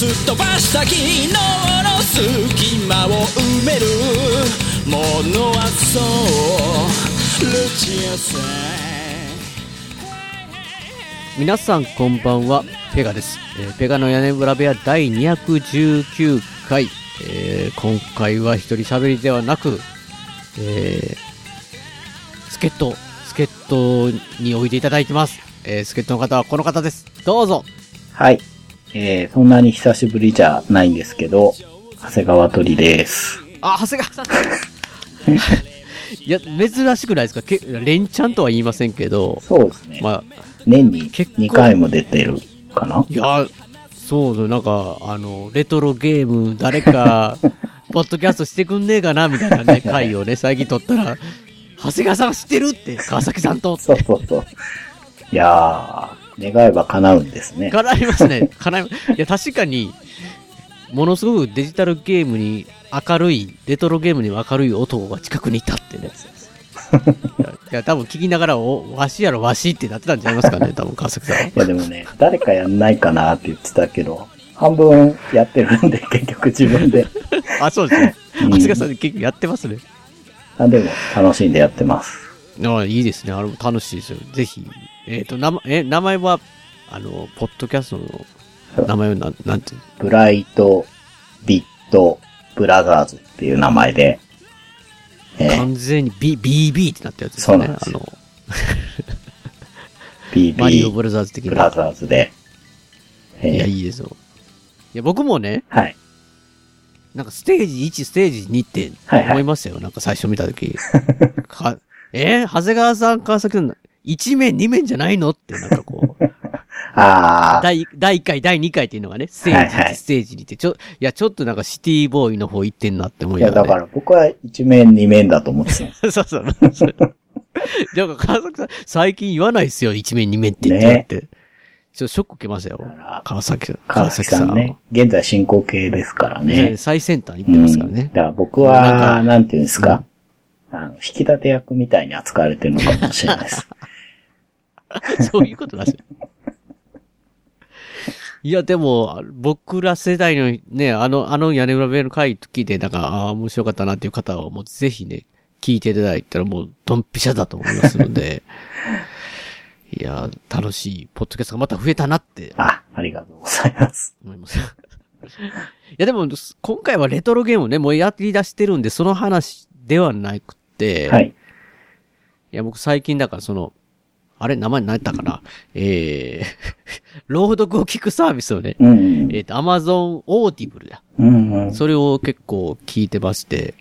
すっ飛ばした昨日の隙間を埋めるものはそうルチアさ皆さんこんばんは、ペガです。えーペガの屋根裏部屋第219回。えー今回は一人喋りではなく、えー、助っ人、助っ人においでいただいてます。えー、助っ人の方はこの方です。どうぞ。はい。えー、そんなに久しぶりじゃないんですけど、長谷川鳥です。あ、長谷川さん。いや、珍しくないですか？け連チャンとは言いませんけど、そうですね。まあ、年に結構2回も出てるかな？いや、そうだ、なんか、あの、レトロゲーム、誰か、ポッドキャストしてくんねえかな、みたいなね、回をね、最近撮ったら、長谷川さん知ってるって、川崎さんと、そうそうそう。いやー、願えば叶うんですね。叶いますね。叶い、いや、確かに、ものすごくデジタルゲームに明るい、レトロゲームに明るい男が近くにいたってね。いや、いや多分聞きながら、お、わしやろ、わしってなってたんちゃいますかね、多分川崎さんは。いやでもね、誰かやんないかなって言ってたけど、半分やってるんで、結局自分で。あ、そうですね。うん長谷川さん結構やってますね。あでも、楽しんでやってます。ああ、いいですね。あれも楽しいですよ。ぜひ。えっ、と、名前、え、名前は、あの、ポッドキャストの名前はなん、なんていうブライト、ビット、ブラザーズっていう名前で、えー、完全に B、BB ってなったやつですよね。そうなんですよあの、マリオブ BB ラザーズ的ブラな。ザーズで、えいや、ー、いいですよ。いや、僕もね、はい。なんかステージ1、ステージ2ってはいはい思いましたよ。なんか最初見たとき。かえー？長谷川さん、川崎さん、1面、2面じゃないの？って、なんかこう。あー、第、第1回、第2回っていうのがね、ステージ1、はいはいステージ2って、ちょ、いや、ちょっとなんかシティボーイの方行ってんなって思いいや、ながら、ね。だから僕は一面二面だと思ってたんです。そうそう。じゃあ、川崎さん、最近言わないっすよ、一面二面って言ってねって。ちょっとショック受けましたよら。川崎さん。川崎さんね。現在進行形ですからねね。最先端行ってますからうんねだ。から僕は、かなんていうんですか、あの、引き立て役みたいに扱われてるのかもしれないです。そういうことなんですよ。いや、でも、僕ら世代のね、あの、あの屋根裏部屋の回聞いて、なんか、ああ、面白かったなっていう方は、もうぜひね、聞いていただいたらもう、ドンピシャだと思いますので、いや、楽しい、ポッドキャストがまた増えたなってあ、ありがとうございます。思います。いや、でも、今回はレトロゲームをね、もうやり出してるんで、その話ではなくて、はい。いや、僕最近だからその、あれ、名前何やったかな？えー、朗読を聞くサービスをね、うん。えっ、と、Amazon Audible だ。うんうん。それを結構聞いてまして、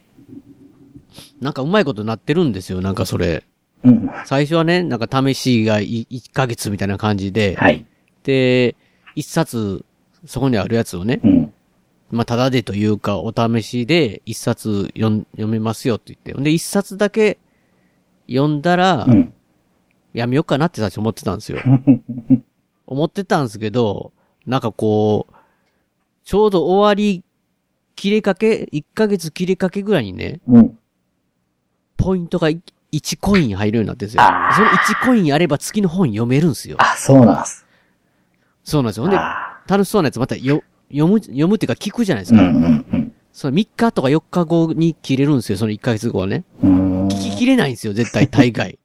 なんかうまいことなってるんですよ、なんかそれ。うん。最初はね、なんか試しが1ヶ月みたいな感じで、はい。で、一冊、そこにあるやつをね、うん。まあ、ただでというか、お試しで一冊読めますよって言って。で、一冊だけ読んだら、うん。やめようかなって最初思ってたんですよ。思ってたんですけど、なんかこう、ちょうど終わり、切れかけ、1ヶ月切れかけぐらいにね、うん。ポイントがい1コイン入るようになってるんですよ。その1コインあれば月の本読めるんですよ。あ、そうなんです。そうなんですよ。ほんで、あ楽しそうなやつまたよ読む、読むっていうか聞くじゃないですーうか。んうんうん。その3日とか4日後に切れるんですよ。その1ヶ月後はね。聞き切れないんですよ、絶対、大概。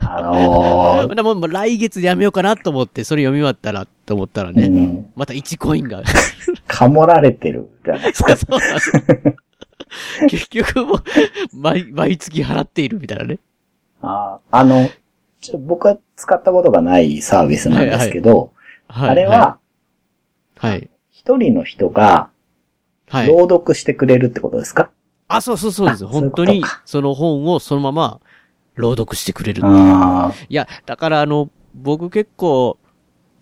あのー、で ももう来月でやめようかなと思って、それ読み終わったら、と思ったらね、うん。また1コインが。かもられてるじゃないですか。そうなんですよ結局もう、毎、毎月払っているみたいなね。あーあの、ちょ僕は使ったことがないサービスなんですけど、はい。あれは、はい。一人の人がはい。朗読してくれるってことですか、あ、そうそうそうです。あそういう本当にその本をそのまま朗読してくれる。あいや、だからあの、僕結構、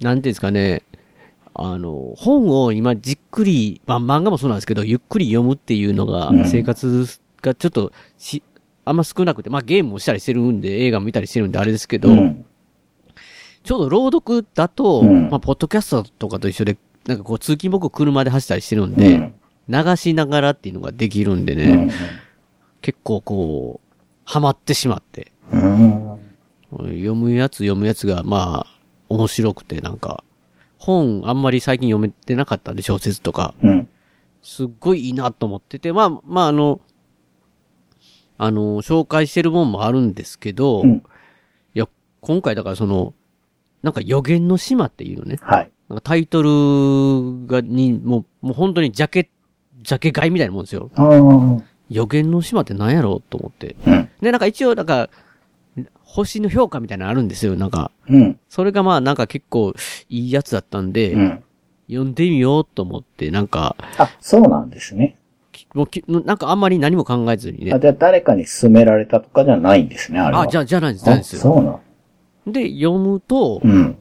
なんていうんですかね、あの、本を今じっくり、まあ漫画もそうなんですけど、ゆっくり読むっていうのがうん、生活がちょっとし、あんま少なくて、まあゲームもしたりしてるんで、映画も見たりしてるんであれですけど、うん。ちょうど朗読だと、うんまあポッドキャストとかと一緒で、なんかこう通勤僕車で走ったりしてるんうで、ん。流しながらっていうのができるんでね、うん。結構こう、ハマってしまって、うん。読むやつ読むやつが、まあ、面白くて、なんか、本あんまり最近読めてなかったんで、小説とか。うん。すっごいいいなと思ってて、まあ、まあ、あの、あの、紹介してる本もあるんですけど、うんいや、今回だからその、なんか予言の島っていうのね、はい。なんかタイトルが、に、もう、もう本当にジャケ、ジャケ買いみたいなもんですよ。ああ。予言の島って何やろうと思って。うん。で、なんか一応、なんか、星の評価みたいなのあるんですよ。なんか、うん。それがまあなんか結構いいやつだったんで、うん。読んでみようと思って、なんか、あ、そうなんですね。きもうきなんかあんまり何も考えずにあ、ね。じゃあ誰かに勧められたとかじゃないんですね、あれは。あ、じゃあ、じゃないです、じゃないあ、ですよ。そうなん。で、読むと、うん。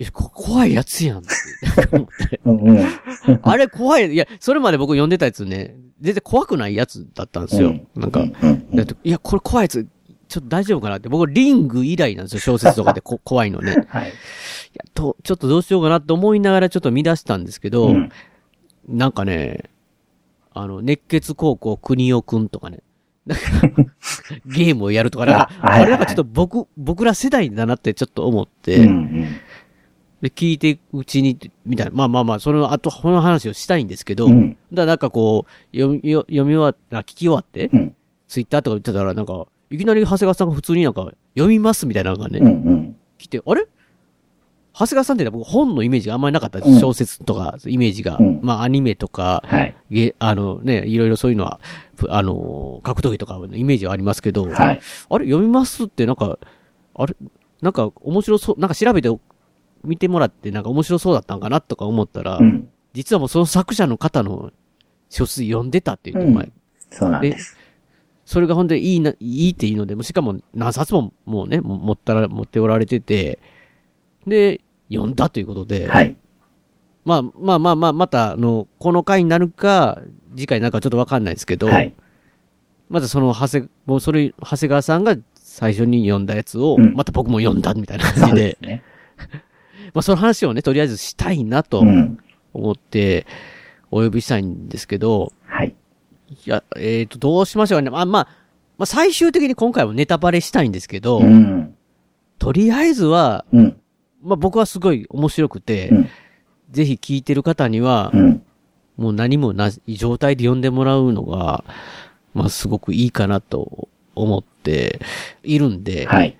いやこ怖いやつやんって。あれ怖い。いや、それまで僕読んでたやつね、全然怖くないやつだったんですよ。なんか、うんうんだっていや、これ怖いやつ、ちょっと大丈夫かなって。僕、リング以来なんですよ、小説とかでこ怖いのね。い はい。やと、ちょっとどうしようかなって思いながらちょっと見出したんですけど、うんなんかね、あの、熱血高校国尾くんとかね、なんか、ゲームをやるとか、なんか、あれなんかちょっと僕、僕ら世代だなってちょっと思って、うんうん。で、聞いていくうちに、みたいな、まあまあまあ、その後、この話をしたいんですけど、うんだからなんかこう、読み、よ読み終わった、聞き終わって、うん。ツイッターとか言ってたら、なんか、いきなり長谷川さんが普通になんか、読みますみたいなのがね、うんうん。来て、あれ？長谷川さんって僕本のイメージがあんまりなかったです。うん小説とか、イメージが。うんまあアニメとか、はい。ゲあのね、いろいろそういうのは、ふあの、格闘技とかのイメージはありますけど、はい。あれ？読みますってなんか、あれ？なんか面白そう、なんか調べて見てもらってなんか面白そうだったんかなとか思ったら、うん。実はもうその作者の方の書説読んでたっていう、うん前そうなんです。それが本当にいいな、いいっていいので、しかも何冊ももうね、持ったら、持っておられてて、で、読んだということで、はい。まあまあまあまあ、また、あの、この回になるか、次回になるかちょっとわかんないですけど、はい。まずその、長谷、もうそれ、長谷川さんが最初に読んだやつを、うんまた僕も読んだみたいなそう感じで、ですね。まあその話をね、とりあえずしたいなとうん。思って、お呼びしたいんですけど、はい。いや、えっ、と、どうしましょうかね。まあまあ、まあ最終的に今回はネタバレしたいんですけど、うん。とりあえずは、うん。まあ僕はすごい面白くて、うんぜひ聞いてる方には、うん。もう何もない状態で読んでもらうのが、まあすごくいいかなと思っているんで、はい。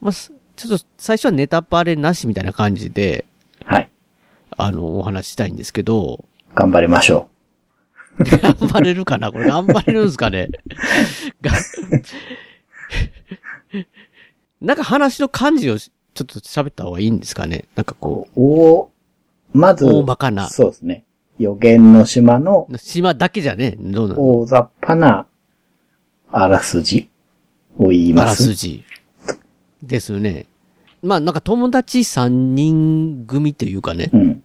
まあすちょっと最初はネタバレなしみたいな感じで、はい。あの、お話ししたいんですけど、頑張りましょ頑張れるかなこれ頑張れるんですかねがなんか話の感じをちょっと喋った方がいいんですかねなんかこう。おまず、大まかなそうですね。予言の島のう、島だけじゃね、どうなの？大雑把なあらすじを言いあらます。すじ。ですよね。まあなんか友達3人組というかね、うん。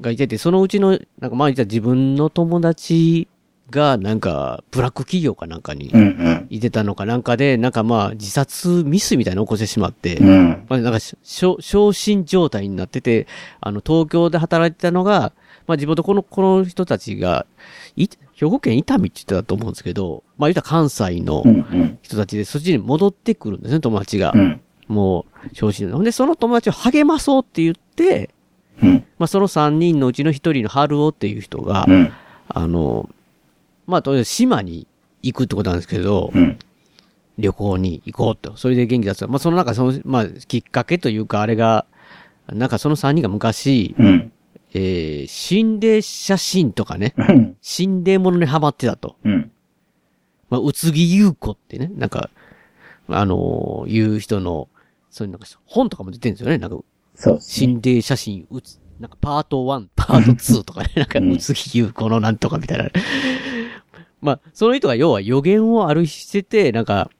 がいてて、そのうちの、なんかまあ自分の友達がなんかブラック企業かなんかにうんうん。いてたのかなんかで、なんかまあ自殺ミスみたいなのを起こしてしまって、うん。まあなんかしょ昇進状態になってて、あの東京で働いてたのが、まあ地元この、この人たちが、い兵庫県伊丹って言ってたと思うんですけど、まあ言ったら関西の。人たちでそっちに戻ってくるんですね、友達が。うん。もう、昇進。ほんで、その友達を励まそうって言って、うん。まあ、その3人のうちの1人の春尾っていう人が、うん。あの、まあ、とりあえず島に行くってことなんですけど、うん。旅行に行こうと。それで元気出す。まあ、そのなんか、その、まあ、きっかけというか、あれが、なんかその3人が昔、うん。えー、心霊写真とかね、うん。心霊ものにハマってたと。うん。まあ、宇津木優子ってね、なんか、あのーいう人の、そういうなんか本とかも出てるんですよね。なんか、そうね。心霊写真うつ、なんかパート1、パート2とかね、なんかうん宇津木優子のなんとかみたいな。まあ、その人が要は予言をあるしてて、なんか、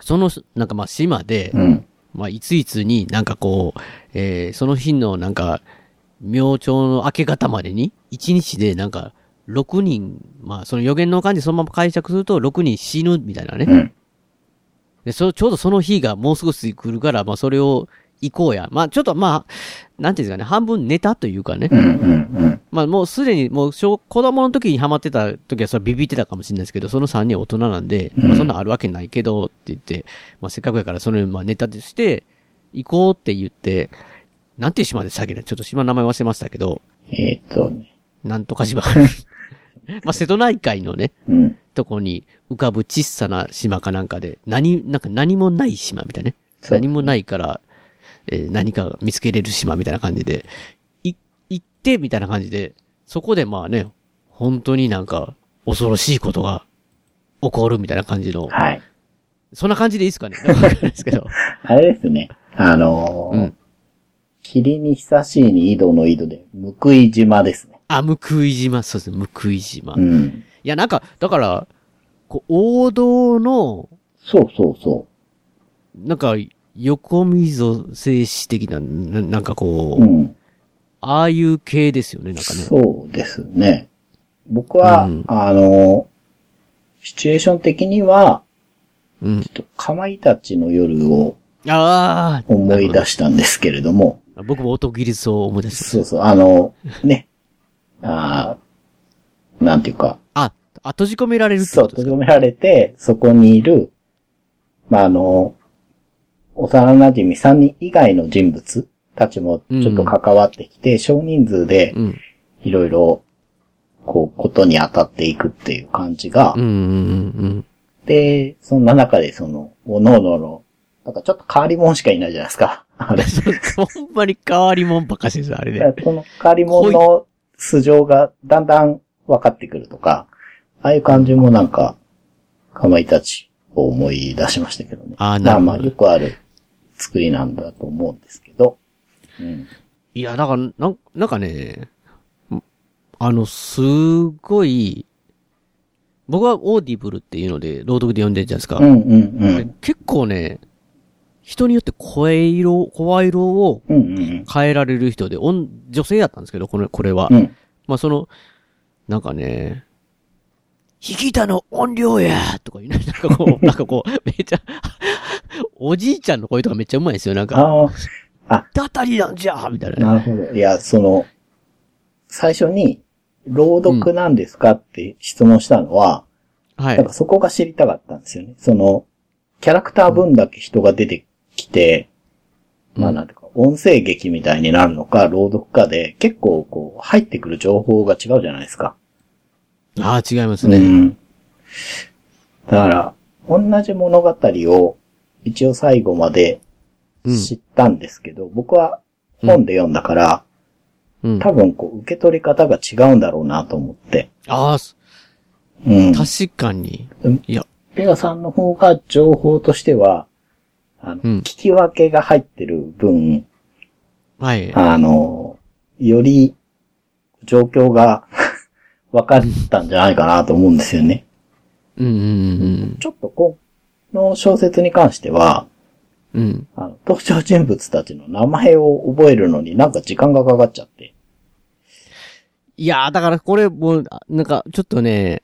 その、なんかまあ島で、うん。まあ、いついつになんかこう、えーその日のなんか、明朝の明け方までに、1日でなんか、6人、まあ、その予言の感じそのまま解釈すると、6人死ぬみたいなね。うん。で、そ、ちょうどその日がもう少し来るから、まあ、それを行こうや。まあ、ちょっとまあ、なんていうんですかね、半分ネタというかね。うん。うん。まあ、もうすでに、もう小、子供の時にハマってた時はそれビビってたかもしれないですけど、その3人は大人なんで、まあ、そんなんあるわけないけど、って言って、まあ、せっかくやからそれ、まあ、ネタとして、行こうって言って、なんていう島でしたっけね？ちょっと島の名前忘れましたけど、えーっとね。なんとか島。まあ、瀬戸内海のね、うん。とこに浮かぶ小さな島かなんかで、何、なんか何もない島みたいなね。何もないから、えー何か見つけれる島みたいな感じで、い、行ってみたいな感じで、そこでまあね、本当になんか恐ろしいことが起こるみたいな感じの、はい。そんな感じでいいですかね？わかんないですけど。あれですね。あのーうん霧に久しいに井戸の井戸で、報い島ですね。あ、報い島、そうですね、報い島。いうん。や、なんか、だから、こう、王道の、そうそうそなんか、横溝静止的な、ななんかこう、う。うん。ああいう系ですよね、なんかね。そうですね。僕は、うんあの、シチュエーション的には、うん。ちょっとかまいたちの夜をああ思い出したんですけれども、僕も音技術を思い出しましそうそう、あの、ね、あーなんていうか、た。あ、あ、閉じ込められるってそう、閉じ込められて、そこにいる、まあ、あの、幼馴染3人以外の人物たちもちょっと関わってきて、少人数でうん。いろいろ、こう、ことに当たっていくっていう感じが、うん、うん、うん。で、そんな中でその、おのおのの、なんかちょっと変わり者しかいないじゃないですか。あれ。ほんまに変わりもんばっかしですよ、あれで。その変わり者の素性がだんだん分かってくるとか、ああいう感じもなんか、かまいたちを思い出しましたけどね。あーなるほどまあまあ、よくある作りなんだと思うんですけど。うん。いや、だから、なんなんかね、あの、すごい、僕は Audible っていうので、朗読で読んでるじゃないですか。うんうんうん。結構ね、人によって声色、声色を変えられる人で、女女性やったんですけど、これ、これは。うん。うん。まあ、その、なんかね、引き田の音量やとか言うね。なんかこう、なんかこう、めっちゃ、おじいちゃんの声とかめっちゃうまいんですよ。なんか、ああ、だたりなんじゃみたいなね。なるほど。いや、その、最初に、朗読なんですか？って質問したのは、はいなんか。そこが知りたかったんですよね。その、キャラクター分だけ人が出てきて、うんまあなんていうか、音声劇みたいになるのか、朗読かで、結構こう、入ってくる情報が違うじゃないですか。ああ、違いますね。うん。だから、同じ物語を、一応最後までうん。知ったんですけど、僕は本で読んだから、うん。多分こう、受け取り方が違うんだろうなと思って。ああ、すうん。確かにうん。いや、ペガさんの方が情報としては、あの、うん聞き分けが入ってる分、はい。あの、より状況が 分かったんじゃないかなと思うんですよね。うん、うん、ちょっとこの小説に関しては、うん。うん。あの、登場人物たちの名前を覚えるのになんか時間がかかっちゃって。いやー、だからこれもう、あなんか、ちょっとね、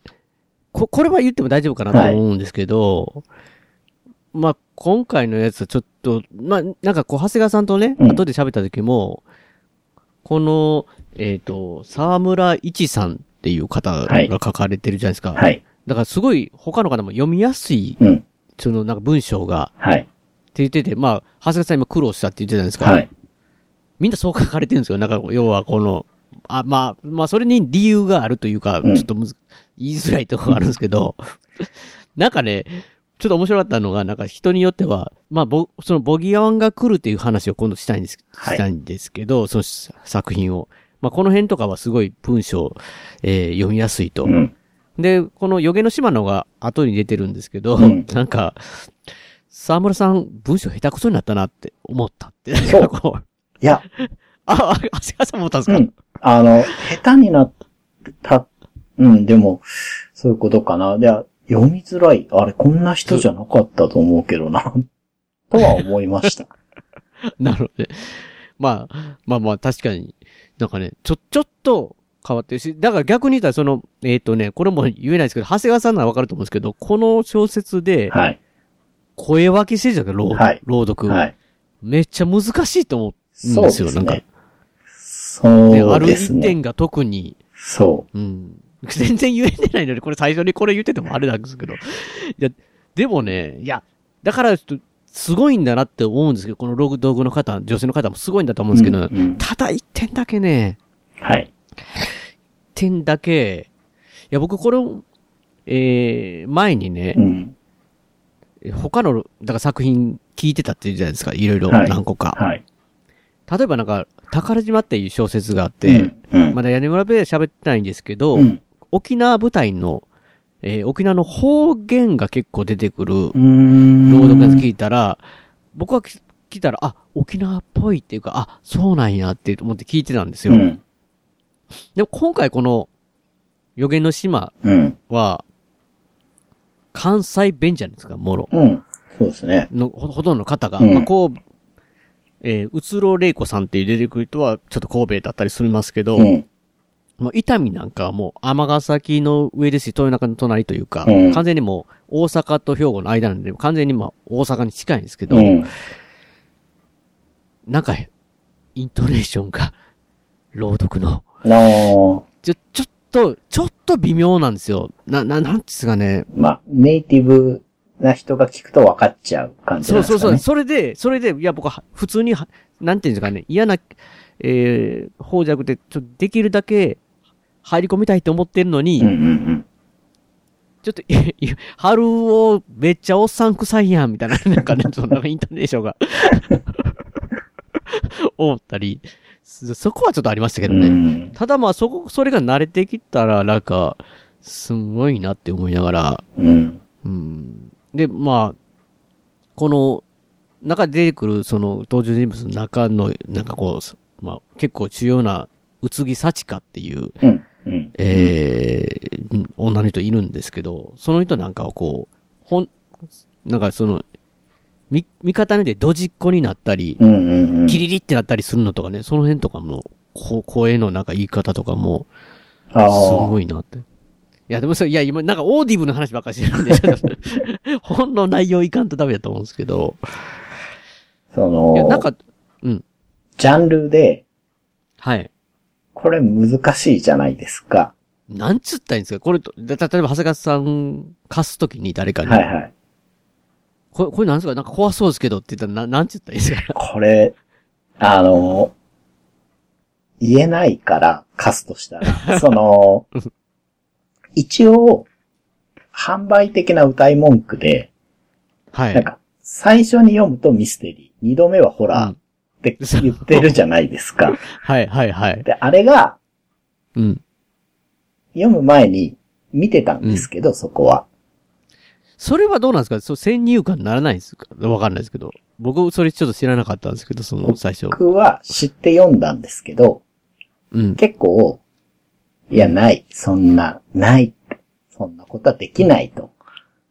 こ、これは言っても大丈夫かなと思うんですけど、まあ、今回のやつはちょっと、まあ、なんかこう、長谷川さんとね、うん後で喋った時も、この、えっ、と、沢村一さんっていう方はいが書かれてるじゃないですか。はい。だからすごい他の方も読みやすい、うん。そのなんか文章が、はい。って言ってて、まあ、長谷川さん今苦労したって言ってたじゃないですか。はい。みんなそう書かれてるんですよ。なんか、要はこの、あ、まあ、まあ、それに理由があるというか、うんちょっとむず、言いづらいところがあるんですけど、なんかね、ちょっと面白かったのが、なんか人によっては、まあ、ぼ、そのボギアワンが来るっていう話を今度したいんです、はいしたいんですけど、その作品を。まあ、この辺とかはすごい文章、えー読みやすいと。うん。で、この予言の島のが後に出てるんですけど、うんなんか、沢村さん文章下手くそになったなって思ったって。そういや、あ、あ、長谷川さん思ったんですか、うん。あの、下手になった、うん、でも、そういうことかな。で、読みづらい。あれ、こんな人じゃなかったと思うけどな。とは思いました。なので、まあ、まあまあ確かに、なんかね、ちょ、ちょっと変わってるし、だから逆に言ったらその、えっ、とね、これも言えないですけど、長谷川さんならわかると思うんですけど、この小説で、はい。声分けしてるじゃんか、朗,、はい朗読、はい。めっちゃ難しいと思うんそうでよ、ですすなんか。ね。そであるうですね。一点が特に、そうん。全然言えてないのに、これ最初にこれ言っててもあれなんですけど。いや、でもね、いや、だからちょっと、すごいんだなって思うんですけど、このログ道具の方、女性の方もすごいんだと思うんですけど、うんうんただ一点だけね、う。はい。一点だけ、いや、僕これを、えー、前にねう、ん。他の、だから作品聞いてたって言うじゃないですか、いろいろはい何個か。はい。例えばなんか、宝島っていう小説があって、うん、うん。まだ屋根裏部屋で喋ってないんですけど、うん。沖縄舞台の、えー沖縄の方言が結構出てくる。朗読のやつ聞いたら、僕はき聞いたら、あ、沖縄っぽいっていうか、あ、そうなんやって思って聞いてたんですよ。うん。でも今回この、予言の島うん。は、関西弁じゃないですか、もろ。うん。そうですね。の、ほほとんどの方が、うんまあ、こう、えー、うつろれいこさんっていう出てくる人は、ちょっと神戸だったりするますけど、うん。もう伊丹なんかはもう尼崎の上ですし、豊中の隣というか、うん完全にもう大阪と兵庫の間なんで、完全にまあ大阪に近いんですけど、うん。なんか、イントネーションが、朗読の、の、ちょ、ちょっと、ちょっと微妙なんですよ。な、な、なんですかね。まあ、ネイティブな人が聞くと分かっちゃう感じそうんそうそう。なですかね。それで、それで、いや、僕は、普通には、なんていうんですかね、嫌な、えー、方弱で、ちょっとできるだけ、入り込みたいと思ってるのに、うんうんちょっと、春をめっちゃおっさん臭いやん、みたいな、なんかね、そのイントネーションが、思ったり、そそこはちょっとありましたけうん。どね。うん。ただまあ、そこ、それが慣れてきたら、なんか、すごいなって思いながら、うん。うん。で、まあ、この、中で出てくる、その、登場人物の中の、なんかこう、まあ、結構重要な、宇津木幸香っていう、うん。うん。えー、女の人いるんですけど、その人なんかはこう、ほん、なんかその、み、味方にでドジっ子になったり、うんうんうん。キリリってなったりするのとかね、その辺とかも、こ声のなんか言い方とかも、あすあ。ごいなって。いや、でもそれ、いや、今、なんか Audible の話ばっかりしてるんで、本の内容いかんとダメだと思うんですけど、そいや、の、なんか、うん、ジャンルで、はい。これ難しいじゃないですか。なんつったらいいんですか？これと、だ例えば、長谷川さん貸すときに誰かに、はいはい。これ、これなんですか？なんか怖そうですけどって言ったら、な、なんつったらいいですか？これ、あの、言えないから、貸すとしたら、その、一応、販売的な歌い文句で、はい。なんか、最初に読むとミステリー、二度目はホラー。って言ってるじゃないですか。はい、はい、はい。で、あれが、うん。読む前に見てたんですけど、そこは。それはどうなんですか？そう、先入観にならないんですか？わかんないですけど。僕、それちょっと知らなかったんですけど、その、最初。僕は知って読んだんですけど、うん。結構、いや、ない。そんな、ない。そんなことはできないと。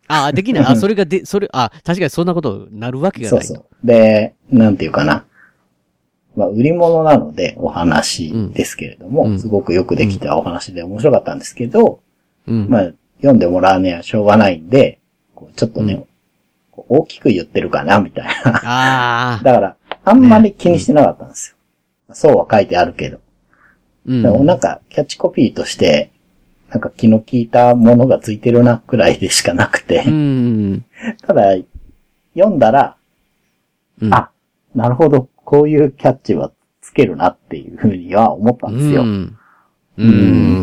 ああ、できない。あ、それがで、それ、あ、確かにそんなことになるわけがないと。そうそう。で、なんていうかな。まあ、売り物なのでお話ですけれども、うんすごくよくできたお話で面白かったんですけど、うん。まあ、読んでもらうにはしょうがないんで、ちょっとね、うん大きく言ってるかな、みたいな。だから、あんまり気にしてなかったんですよ。そうは書いてあるけど。うんでもなんか、キャッチコピーとして、なんか気の利いたものがついてるな、くらいでしかなくて、うん。ただ、読んだら、うん。あ、なるほど、こういうキャッチはつけるなっていうふうには思ったんですよ。うん。う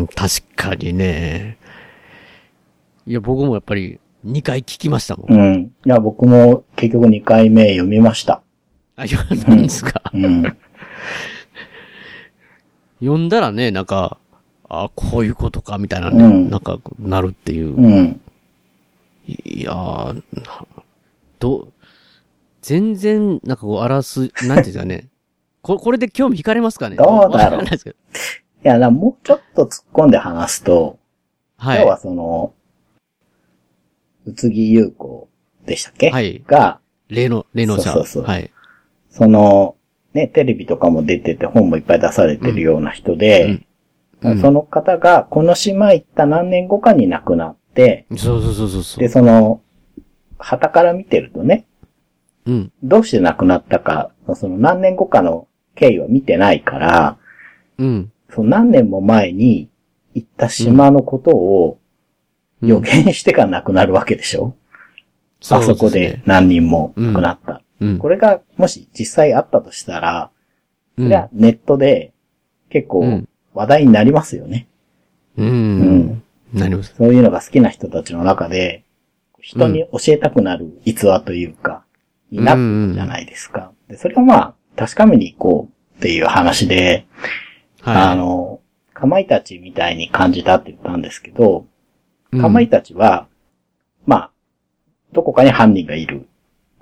ん、確かにね。いや、僕もやっぱり2回聞きましたもん。うん。いや、僕も結局2回目読みました。あ、読んだんですか？うん。読んだらね、なんか、あ、こういうことか、みたいなね、うんなんか、なるっていう。うん。いやー、などう、全然、なんかこう、荒らす、なんていうんですかね。ここれで興味惹かれますかね？どうだろういや、なもうちょっと突っ込んで話すと、はい。要はその、宇津木優子でしたっけ？はいが、例の、例の者。そうそうそうはい。その、ね、テレビとかも出てて本もいっぱい出されてるような人で、うんうんその方がこの島行った何年後かに亡くなって、そうそうそうそうそう。で、その、旗から見てるとね、うん。どうして亡くなったか、その何年後かの経緯は見てないから、うん。その何年も前に行った島のことをうん予言してから亡くなるわけでしょ、あそこで。何人も亡くなった。うん。これがもし実際あったとしたら、うんそれはネットで結構うん話題になりますよね。ううんん。なります。そういうのが好きな人たちの中で、人に教えたくなる逸話というか、になるじゃないですか。で、それをまあ、確かめに行こうっていう話で、あはい。の、かまいたちみたいに感じたって言ったんですけど、うん、かまいたちは、まあ、どこかに犯人がいる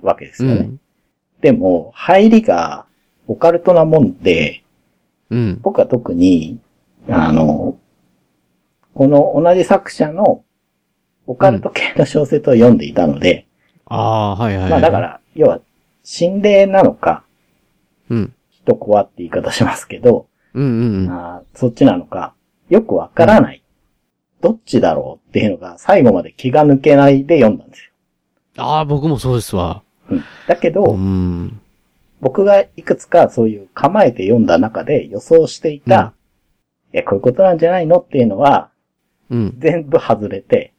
わけですよね。うん。でも、入りがオカルトなもんで、うん。僕は特に、あの、この同じ作者のオカルト系の小説を読んでいたので、ああー、はいはいはい。まあだか、ら、要は、心霊なのか、うん。人怖って言い方しますけど、うんうんうん。あーそっちなのか、よくわからない、どっちだろうっていうのが最後まで気が抜けないで読んだんですああ、僕もそうですわ。よ。うん、だけど、うん。僕がいくつかそういう構えて読んだ中で予想していた、え、こういうことなんじゃないのっていうのは、うん。全部外れて、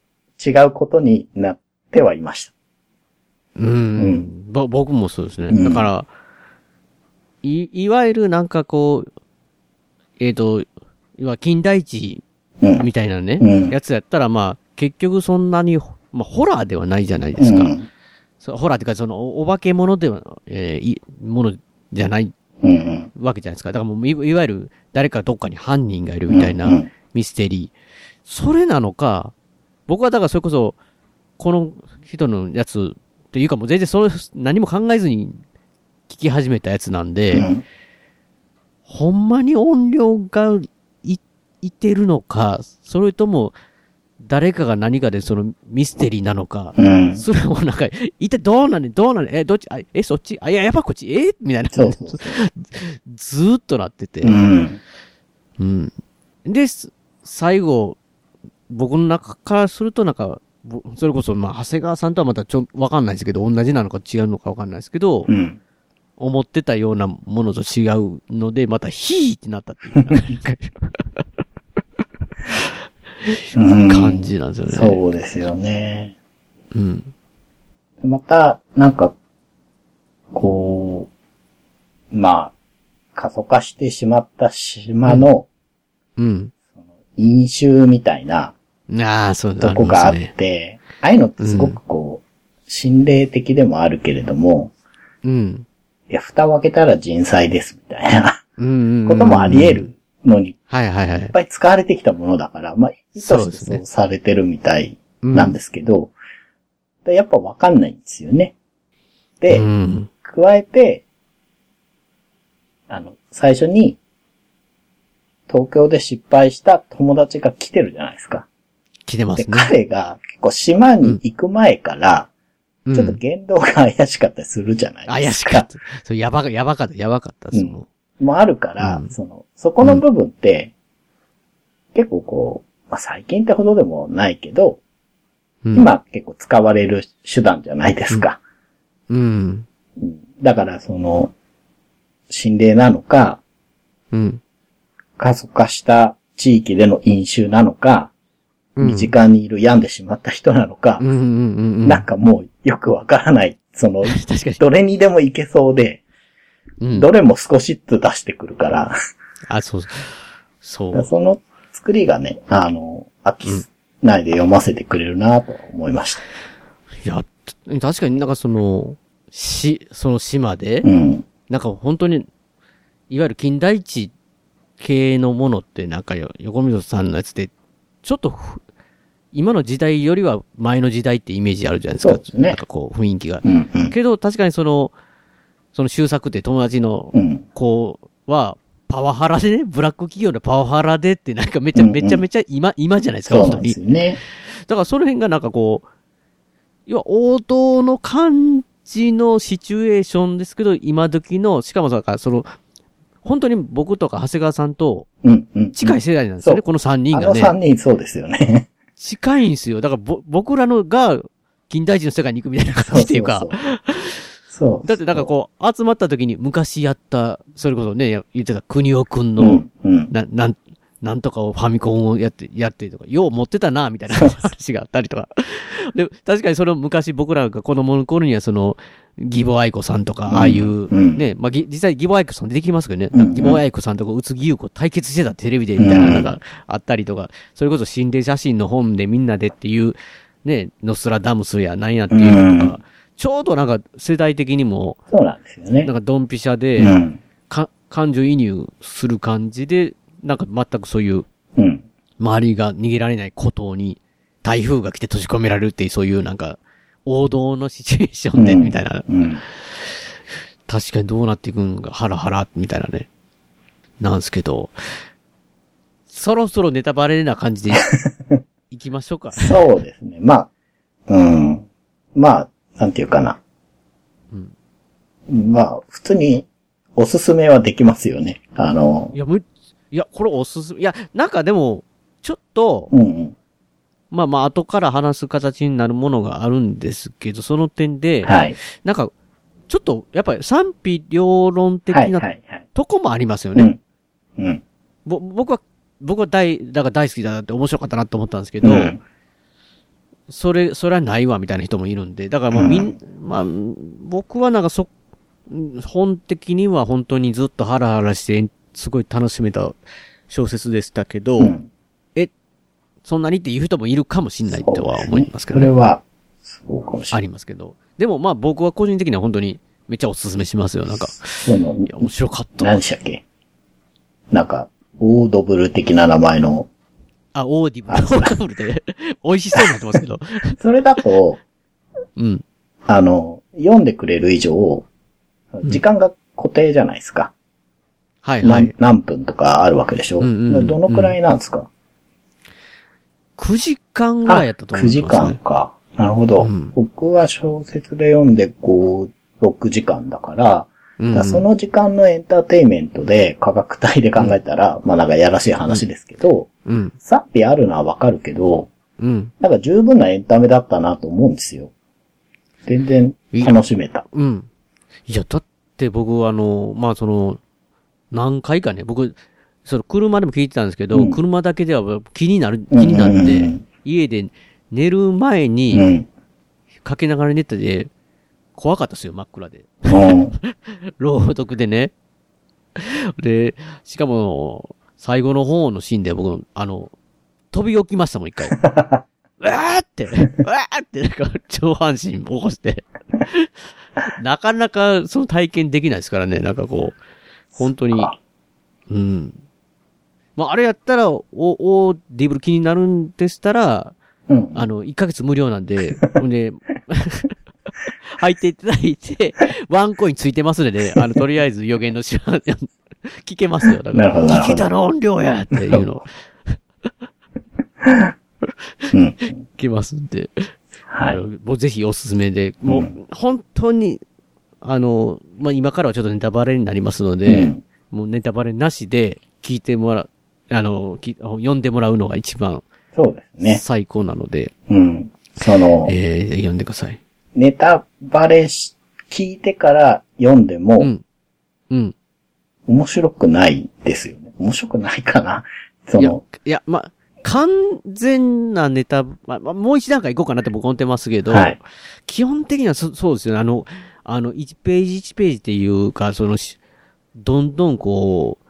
違うことになってはいました。うん。んぼ僕もそうですね。うんだから、い、いわゆるなんかこう、えっ、と、いわ近代一うん。みたいなね、うんやつやったら、まあ、結局そんなに、まあ、ホラーではないじゃないですか。うん。そうホラーっていうか、その、おお化け物では、えーい、ものじゃない。わけじゃないですか。だからもうい、いわゆる、誰かどっかに犯人がいるみたいなミステリー。それなのか、僕はだからそれこそ、この人のやつ、っていうかもう全然それ、何も考えずに聞き始めたやつなんで、うんほんまに音量がい、いてるのか、それとも、誰かが何かでそのミステリーなのか、うん。それをなんか、一体どうなんねんどうなんねんえ、どっちあえ、そっちあ、いや、やっぱこっちえ？みたいな。そうそうそう。ずーっとなってて。うん。うん。で、す最後、僕の中からするとなんか、ぼそれこそ、まあ、長谷川さんとはまたちょ、わかんないですけど、同じなのか違うのかわかんないですけど、うん。思ってたようなものと違うので、またヒーってなったっていううん感じなんですよね。そうですよね。うん。また、なんか、こう、まあ、過疎化してしまった島のうん。飲酒みたいなああ、そうとこがあって、ああいうのってすごくこう、心霊的でもあるけれども、うん。いや、蓋を開けたら人災ですみたいなうん。こともあり得るのに、いはいはいはいっ。ぱい使われてきたものだから、まあ、意図してそうされてるみたいうんなんですけど、でやっぱわかんないんですよね。で、うん。加えて、あの、最初に、東京で失敗した友達が来てるじゃないですか。で、来てますね。彼が結構島に行く前から、うんちょっと言動が怪しかったりするじゃない怪ですか。しかった。そう、やばか、やばかった、やばかったです、うんももあるから、うんその、そこの部分って、結構こう、まあ、最近ってほどでもないけど、う。うん、今結構使われる手段じゃないですか。うん。うんだからその、心霊なのか、うん。過疎化した地域での飲酒なのか、うん。身近にいる病んでしまった人なのか。なんかもうよくわからない、その。どれにでもいけそうで、うん。どれも少しずつ出してくるから、あ、そう。そう。その作りがね、あの、飽きないで読ませてくれるなと思いました。いや、確かになんかその、し、その島で、うん。なんか本当に、いわゆる近代一系のものってなんかよ、横溝さんのやつで、ちょっとふ、今の時代よりは前の時代ってイメージあるじゃないですか。そうですねなんかこう雰囲気が。うん、うん。けど確かにその、その修作って友達のうん。子は、パワハラでね、ブラック企業でパワハラでってなんかめちゃめちゃめちゃ今、今じゃないですか、本当にそうなんです。よね。だからその辺がなんかこう、要は王道の感ちのシチュエーションですけど、今時の、しかもだから、その、本当に僕とか長谷川さんとうん、うん。近い世代なんですよね、そうこの3人あのがね。三人そうですよね。近いんですよ。だからぼ、僕らのが、近代人の世界に行くみたいな感じっていうか。そうそうそう。そう。だってなんかこう、集まった時に昔やった、それこそね、や言ってた国尾くんの、うん、うん。な、なん、なんとかをファミコンをやって、やってとか、よう持ってたな、みたいな話があったりとか。で、確かにその昔僕らが子供の頃にはその、義母愛子さんとか、うん。ああいう、うん。ね、まあ、ぎ実際義母愛子さん出てきますけどね、義母愛子さんとか宇津木優子対決してたテレビでみたいなのがあったりとか、それこそ心霊写真の本でみんなでっていう、ね、ノストラダムスやなんやっていうのとか、うん。ちょうどなんか世代的にも、そうなんですよね。なん。かドンピシャで、うん。か感情移入する感じで、なんか全くそういう、うん。周りが逃げられない孤島に台風が来て閉じ込められるっていうそういうなんか王道のシチュエーションでみたいな、うん。確かにどうなっていくんかハラハラみたいなね。なんですけど、そろそろネタバレな感じでい きましょうか。そうですね。まあ、うん。まあ、なんていうかな。まあ、普通におすすめはできますよね。あのい、や、む、いや、これおすすめ。いや、なんかでも、ちょっと、うんうん。まあまあ後から話す形になるものがあるんですけど、その点で、はい。なんか、ちょっと、やっぱり賛否両論的はい、なはい、はい。とこもありますよね。うん。うん。ぼ僕は、僕は大、だから大好きだなって面白かったなと思ったんですけど、うん。それ、それはないわみたいな人もいるんで、だからまあみん、まあ、僕はなんかそ、本的には本当にずっとハラハラして、すごい楽しめた小説でしたけど、うん。そんなにっていう人もいるかもしれないとは思いますけど、それは、そうかもしあれない。りますけど。でもまあ僕は個人的には本当にめっちゃおすすめしますよ。なんか、いや、面白かった。何でしたっけ？なんか、オードブル的な名前の、あ、 Audible、Audible で 美味しそうになってますけど。それだと、うん。あの、読んでくれる以上、時間が固定じゃないですか。はいはい。何何分とかあるわけでしょ、うんうんうんどのくらいなんですか、9時間ぐらいやったと思9います、ね。時間か。なるほど、うん僕は小説で読んで5、6時間だから、その時間のエンターテインメントで価格帯で考えたら、まあなんかやらしい話ですけど、うん。賛否あるのはわかるけど、うん。なんか十分なエンタメだったなと思うんですよ。全然楽しめた。うん。いや、だって僕はあの、まあその、何回かね、僕、その車でも聞いてたんですけど、うん車だけでは気になる、気になって、家で寝る前うにん。かけながら寝てて、怖かったですよ、真っ暗で。うん。朗読でね。で、しかも、最後の方のシーンで僕、あの、飛び起きましたもん、一回。うわーって、うわーって、なんか、上半身起こして。なかなか、その体験できないですからね、なんかこう、本当に、うん。まあ、あれやったら、お、お、ディブル気になるんでしたら、うん。あの、1ヶ月無料なんで、ほんで、入っていただいて、ワンコインついてますので、あの、とりあえず予言の知ら聞けますよ。だから、聞けたの音量やっていうの、うん。聞けますんで、はい。もうぜひおすすめで、もう、本当に、あの、まあ、今からはちょっとネタバレになりますので、うんもうネタバレなしで聞いてもらう、あの、き読んでもらうのが一番そうですね。最高なので、うん。その、えー、読んでください。ネタバレし、聞いてから読んでも、うん。うん。面白くないですよね。面白くないかな。そいやの、、いや、ま、完全なネタ、ま、まもう一段階行こうかなって僕思ってますけど、はい。基本的にはそそうですよね。あの、あの、1ページ1ページっていうか、そのし、どんどんこうん。う、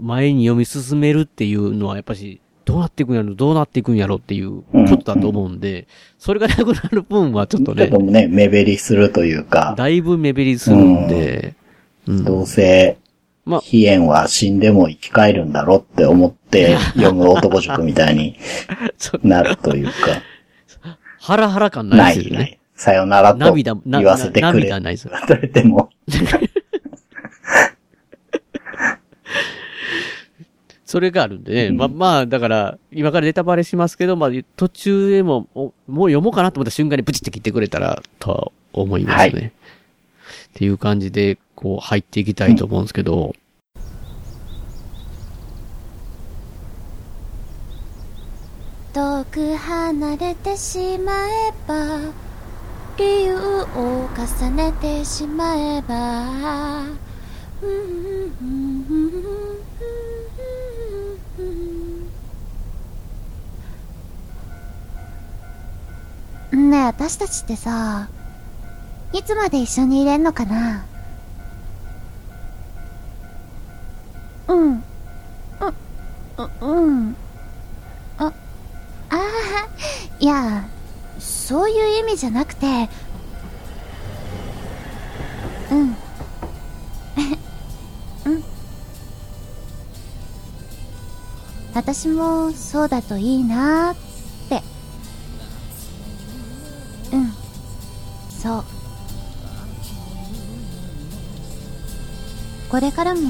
前に読み進めるっていうのはやっぱし、どうなっていくんやろ、どうなっていくんやろっていうことだと思うんで、それがなくなる分はちょっとねちょっ、とね、目減りするというか、だいぶ目減りするんで、うん。どうせ、まあ。飛燕は死んでも生き返るんだろって思って読む男塾みたいに そなるというか、ハラハラ感なないですよね。いない。さよならと言わせてくれ。涙ないですれて も、それがあるんでね。ま、まあ、だから、今からネタバレしますけど、まあ、途中でも、おもう読もうかなと思った瞬間にブチって切ってくれたら、と思いますね。っていう感じで、こう入っていきたいと思うんですけど、遠く離れてしまえば理由を重ねてしまえばねえ私たちってさいつまで一緒にいれんのかな？うん。うううん。あああいやそういう意味じゃなくてうん。うん。私もそうだといいなって。そう。これからも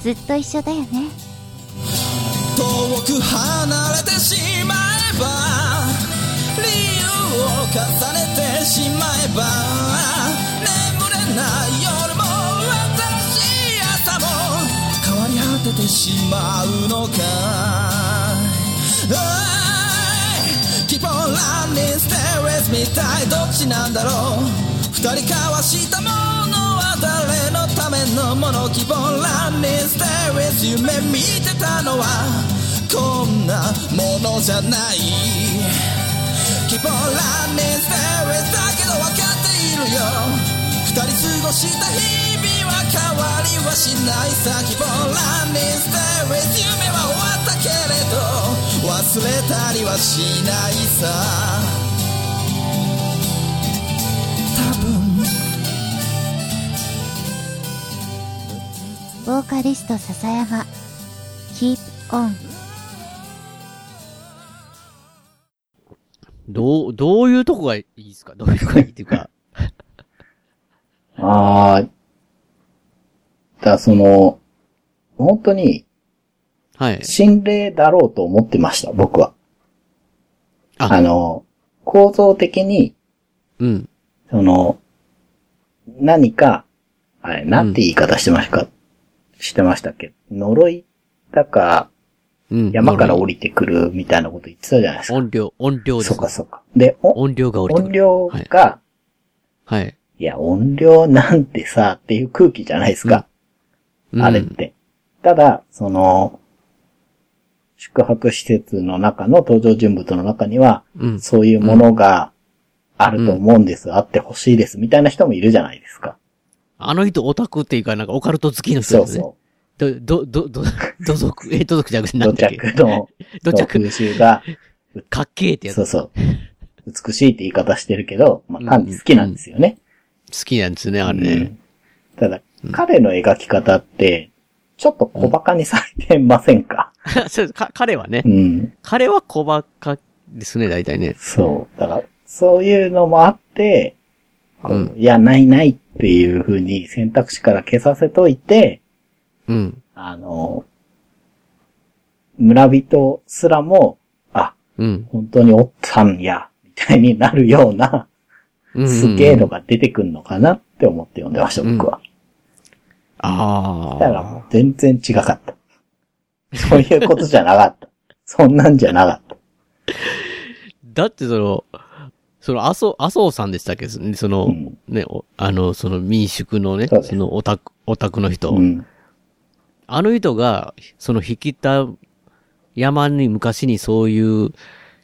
ずっと一緒だよね。遠く離れてしまえば理由を重ねてしまえば眠れない夜も新しい朝も変わり果ててしまうのか。people running みたいどっちなんだろう。二人交わしたものは誰のためのもの？希望ランニンステイズ夢見てたのはこんなものじゃない。希望ランニン running だけど分かっているよ。二人過ごした日々は変わりはしない先も Running ズ夢は終わったけれど。忘れたりはしないさ。多分。ボーカリスト笹山。Keep on どう、どういうとこがいいですか？どういうとこがいいっていうか。ああ、だからその、本当にはい。心霊だろうと思ってました、僕は。ああの、構造的に、うん。その、何か、あれ、なんて言い方してましたか、してましたっけ？呪いだか、うん。山から降りてくるみたいなこと言ってたじゃないですか。音量、音量です。そうかそうか。で、お音量が降りてくる。音量が、はい。いや、音量なんてさ、っていう空気じゃないですか。うんあれって。ただ、その、宿泊施設の中の登場人物の中には、うん。そういうものがあると思うんです、あってほしいです、みたいな人もいるじゃないですか。あの人オタクっていうか、なんかオカルト好きの人そうですね。そど、ど、ど、ど、土族、え、土族じゃなくてう。土なんだっけ着の、土着風習が、かっけーってやつ。そうそう。美しいって言い方してるけど、まあ、単に好きなんですよね。好きなんですね、あれうねん。ただ、彼の描き方って、ちょっと小馬鹿にされてませんか？そうですか彼はねう、ん。彼は小馬鹿ですね、大体ね。そう。だから、そういうのもあって、こううんいや、ないないっていう風に選択肢から消させといて、うん。あの、村人すらも、あ、うん。本当におったんや、みたいになるような、うん。スケールが出てくるのかなって思って読んでました、僕は。あだからもうあ。全然違かった。そういうことじゃなかった。そんなんじゃなかった。だってその、その、麻生、麻生さんでしたっけ？その、うんね、おあの、その民宿のね、そのオタク、オタクの人。うん。あの人が、その引きた、山に昔にそういう、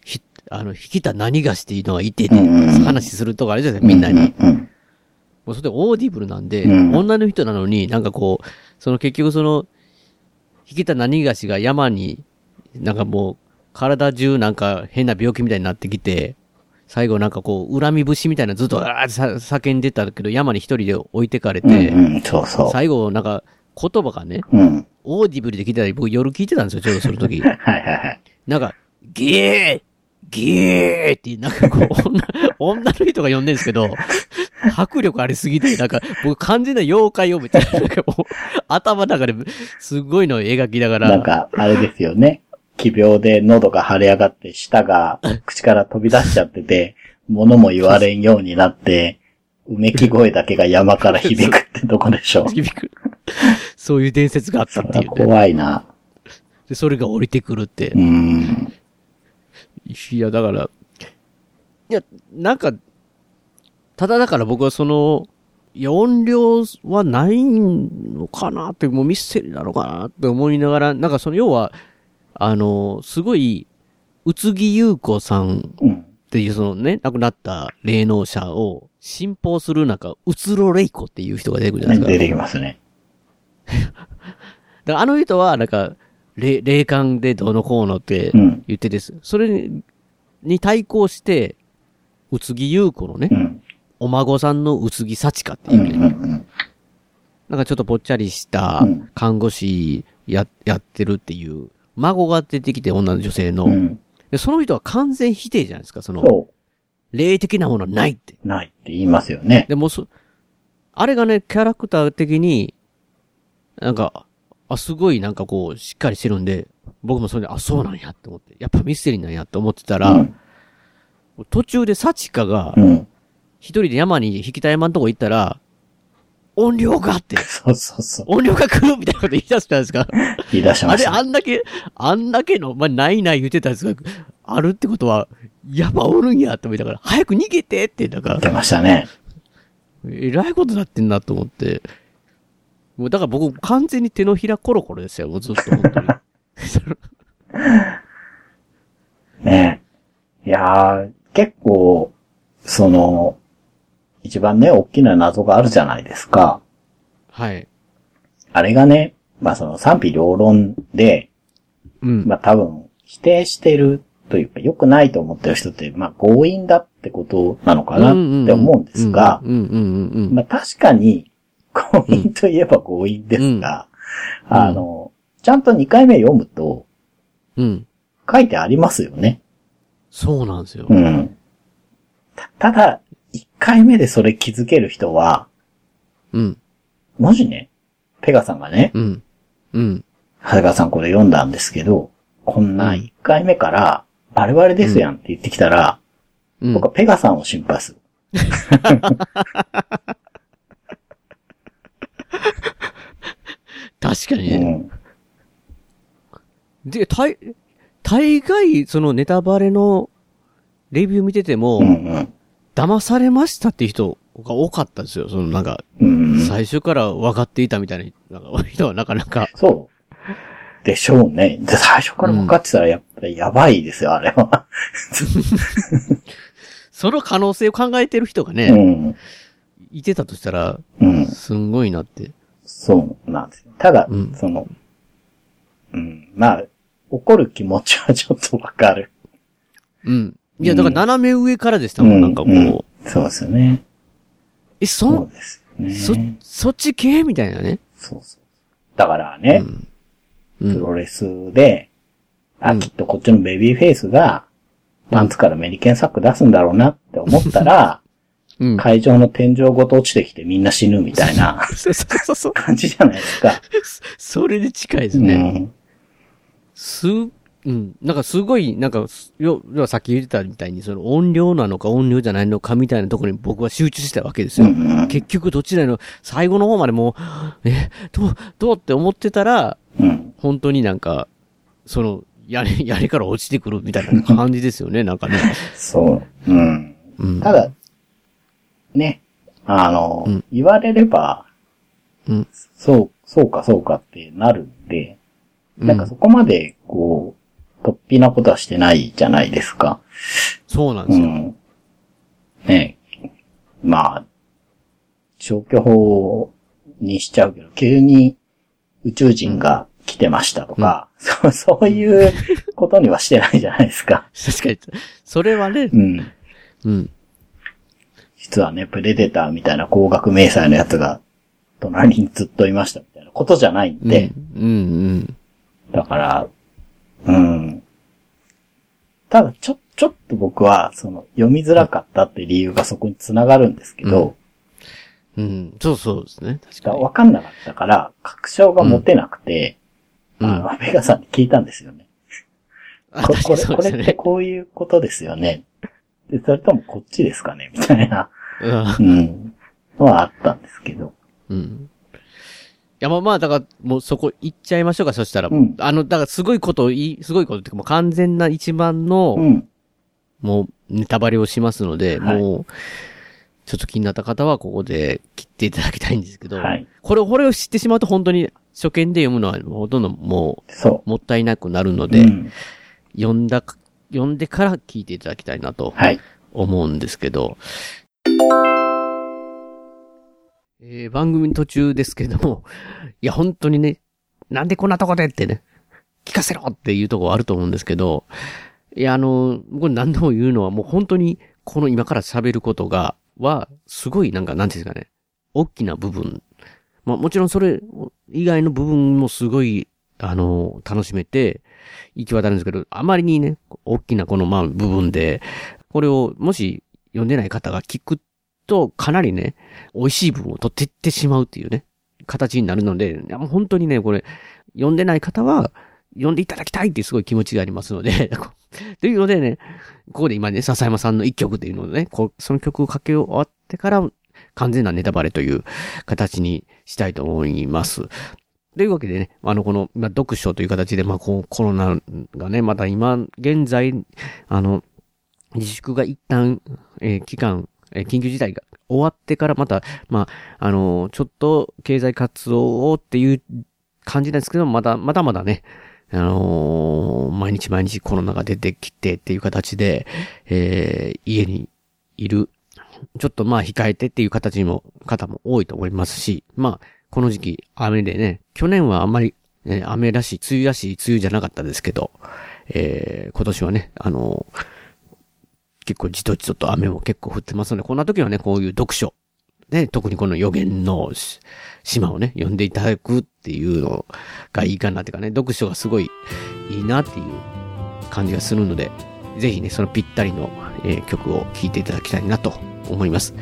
ひあの、引きた何がしっていうのがいてってうんうんうん話するとかあれじゃない？ですか、みんなに。うんうんもうそれでオーディブルなんで、うん女の人なのになんかこう、その結局その、引きた何がしが山に、なんかもう、体中なんか変な病気みたいになってきて、最後なんかこう、恨み節みたいなずっとあ叫んでたけど、山に一人で置いてかれうん。て、うんうん、そうそ最後なんか言葉がね、う。うん。オーディブルで聞いてたり、僕夜聞いてたんですよ、ちょうどその時。はいはいはい。なんか、ゲーゲーって、なんかこう、女、女の人が呼んでるんですけど、迫力ありすぎて、なんか、僕完全な妖怪をみたいな、なんかもう、頭の中ですごいのを描きながら、なんか、あれですよね。奇病で喉が腫れ上がって、舌が 口から飛び出しちゃってて、物も言われんようになって、うめき声だけが山から響くってとこでしょ。響く。そういう伝説があったっていうね。怖いな。で、それが降りてくるってう。ん。いや、だから、いや、なんか、ただだから僕はその、音量はないのかなって、もうミステリーなのかなって思いながら、なんかその要は、あの、すごい、宇津木優子さんうん。っていうそのね、亡くなった霊能者を信奉するなんか、うつろれいこっていう人が出てくるじゃないですか。出てきますね。だからあの人は、なんか、霊、霊感でどうのこうのってうん。言ってです。それにに対抗して、宇津木優子のねう、ん。お孫さんの宇津木幸香ってうん。いうね、うん。うん。なんかちょっとぽっちゃりしたうん看護師や、やってるっていう、孫が出てきて女の女性の、うん。でその人は完全否定じゃないですか、その、そ霊的なものはないって。う。ないって言いますよね。でもそ、あれがね、キャラクター的に、なんか、あ、すごいなんかこう、しっかりしてるんで、僕もそれで、あ、そうなんやって思って、やっぱミステリーなんやって思ってたら、うん。途中でサチカがう、ん。一人で山に引きた山のとこ行ったら、音量がって、そうそうそう。音量が来るみたいなこと言い出したんですか言い出しあれ、ました。あんだけ、あんだけの、まあ、ないない言ってたやつが、あるってことは、やっぱおるんやって思いながら、早く逃げてって、なんか、出ましたね。えらいことなってんなと思って。もうだから僕完全に手のひらコロコロですよ、もうずっと本当に。ねいやー、結構、その、一番ね、大きな謎があるじゃないですか。はい。あれがね、まあその賛否両論で、うん。まあ多分、否定してるというか、良くないと思ってる人って、まあ強引だってことなのかなって思うんですが。まあ確かに、強引といえば強引ですが、うんあの、ちゃんと2回目読むとうん。書いてありますよね。そうなんですよ。うん。たただ、1回目でそれ気づける人は、うん。もしね、ペガさんがね、うん。うん。長谷川さんこれ読んだんですけど、こんな1回目から、バレバレですやんって言ってきたら、うん。僕はペガさんを心配する。確かにね。うん。で、大、大概、そのネタバレのレビュー見てても、うんうん。騙されましたって人が多かったですよ。そのなんか、うん。最初から分かっていたみたいな、なんか、人はなかなか。そう。でしょうね。で、最初から分かってたらやっぱりやばいですよ、あれは。その可能性を考えてる人がうね、ん。いてたとしたら、うん。すんごいなって。そうなんですよ。ただ、うんその、うん。まあ、怒る気持ちはちょっとわかる。うん。いや、だから斜め上からでしたもん、うん。なんかこう、うんそうですよね。え、そうそ、ですよね。そ、そっち系みたいなね。そうそう。だからね、うん。プロレスで、あ、うんきっとこっちのベビーフェイスが、パンツからメリケンサック出すんだろうなって思ったら、うん。会場の天井ごと落ちてきてみんな死ぬみたいなそうそうそう。感じじゃないですか。それで近いですうね。ん。す、うん。なんかすごい、なんか、よ、要はさっき言ってたみたいに、その音量なのか音量じゃないのかみたいなところに僕は集中してたわけですよ。結局どちらの、最後の方までもう、え、どう、どうって思ってたら、うん。本当になんか、その、屋根、屋根から落ちてくるみたいな感じですよね、なんかね。そう。うん。うん。ただ、ね、あの、うん言われれば、うんそう、そうかそうかってなるんで、なんかそこまで、こう、突飛なことはしてないじゃないですか。そうなんですよ。うん。ねまあ、消去法にしちゃうけど、急に宇宙人が来てましたとか、そう そういうことにはしてないじゃないですか。確かに。それはねう、ん。うん。実はね、プレデターみたいな高額明細のやつが、隣にずっといましたみたいなことじゃないんうん。で、うん、うん。だから、うん。ただ、ちょ、ちょっと僕は、その、読みづらかったって理由がそこに繋がるんですけど、うん。そうそうですね。確かに。わかんなかったから、確証が持てなくて、うんあの、ペガさんに聞いたんですよね。あここれ、確かにそうこれって。こういうことですよね。で、それともこっちですかね？みたいな、うんうん。のはあったんですけど。うん。いや、まあまあ、だから、もうそこ行っちゃいましょうか、そしたら。うんあの、だからすごいことい、すごいことっていうか、もう完全な一番の、うん。もう、ネタバレをしますので、はいもう、ちょっと気になった方はここで切っていただきたいんですけど、はい。これ、これを知ってしまうと本当に初見で読むのはほとんども、そうもったいなくなるのう。で、うん読んだか、読んでから聞いていただきたいなとはい。思うんですけど、えー番組途中ですけども、いや、本当にね、なんでこんなとこでってね、聞かせろっていうとこあると思うんですけど、いや、あの、僕何度も言うのはもう本当に、この今から喋ることが、は、すごいなんか、なんていうんですかね、大きな部分。まあもちろんそれ以外の部分もすごい、あの、楽しめて、行き渡るんですけど、あまりにね、大きなこのまあ部分で、これをもし読んでない方が聞くと、かなりね、美味しい部分を取っていってしまうっていうね、形になるので、いやもう本当にね、これ、読んでない方は、読んでいただきたいっていうすごい気持ちがありますので、というのでね、ここで今ね、笹山さんの一曲っていうのをね、こうその曲をかけ終わってから、完全なネタバレという形にしたいと思います。というわけでね、あの、この、ま、読書という形で、まあ、こう、コロナがね、また今、現在、あの、自粛が一旦、えー期間、え緊急事態が終わってからまた、まあ、あのちょっと経済活動をっていう感じなんですけど、まだ、まだまだね、あのー毎日毎日コロナが出てきてっていう形で、えー家にいる、ちょっとまあ控えてっていう形にも、方も多いと思いますし、まあ、この時期雨でね、去年はあんまり、ね、雨らしい、梅雨らしい梅雨じゃなかったですけど、えー今年はね、あのー結構じとじとと雨も結構降ってますので、こんな時はね、こういう読書。ね、特にこの予言の島をね、読んでいただくっていうのがいいかなっていうかね、読書がすごいいいなっていう感じがするので、ぜひね、そのぴったりの、えー曲を聴いていただきたいなと思います。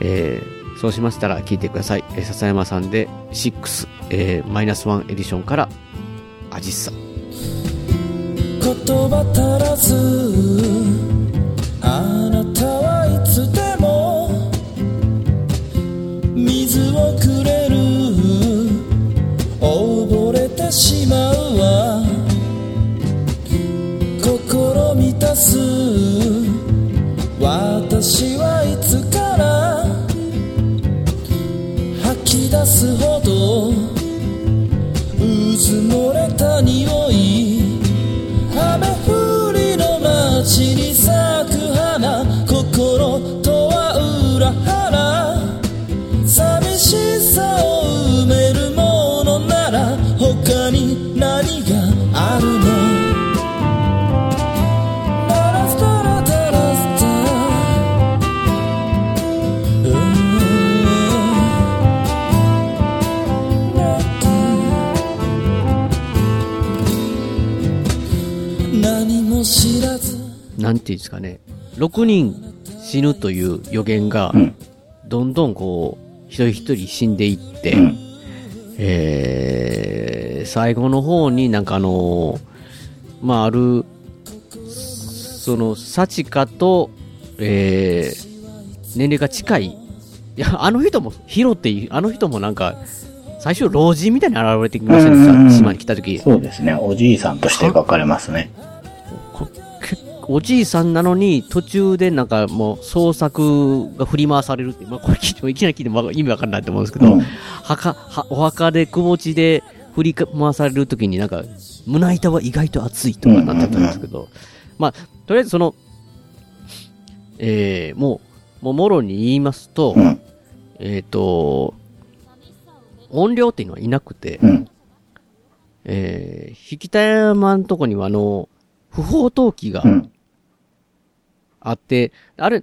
えーそうしましたら聴いてください。えー笹山さんで6、えマイナスワンエディションからアジッサ。言葉足らず私はいつから吐き出すほどうずもれた匂いていうんですかね、6人死ぬという予言がうん、どんどんこう、一人一人死んでいって、うんえー、最後の方になんかあのーまあ、ある、その、サチカと、えー、年齢が近い、いや、あの人も、ヒロってあの人もなんか、最初老人みたいに現れてきました、うんうんうん島に来た時。そうですね。おじいさんとして描かれますね。おじいさんなのに、途中でなんかもう創作が振り回されるって、まあこれ聞いてもいきなり聞いても意味わかんないと思うんですけど、うん墓、はお墓でくぼ地で振り回されるときになんか、胸板は意外と熱いとかなってたんですけど、まあ、とりあえずその、えー、もう、もうもろに言いますと、うん。えっ、と、音量っていうのはいなくて、うん。えー、引田山のとこにはあの、不法投棄がうん。あって、あれ、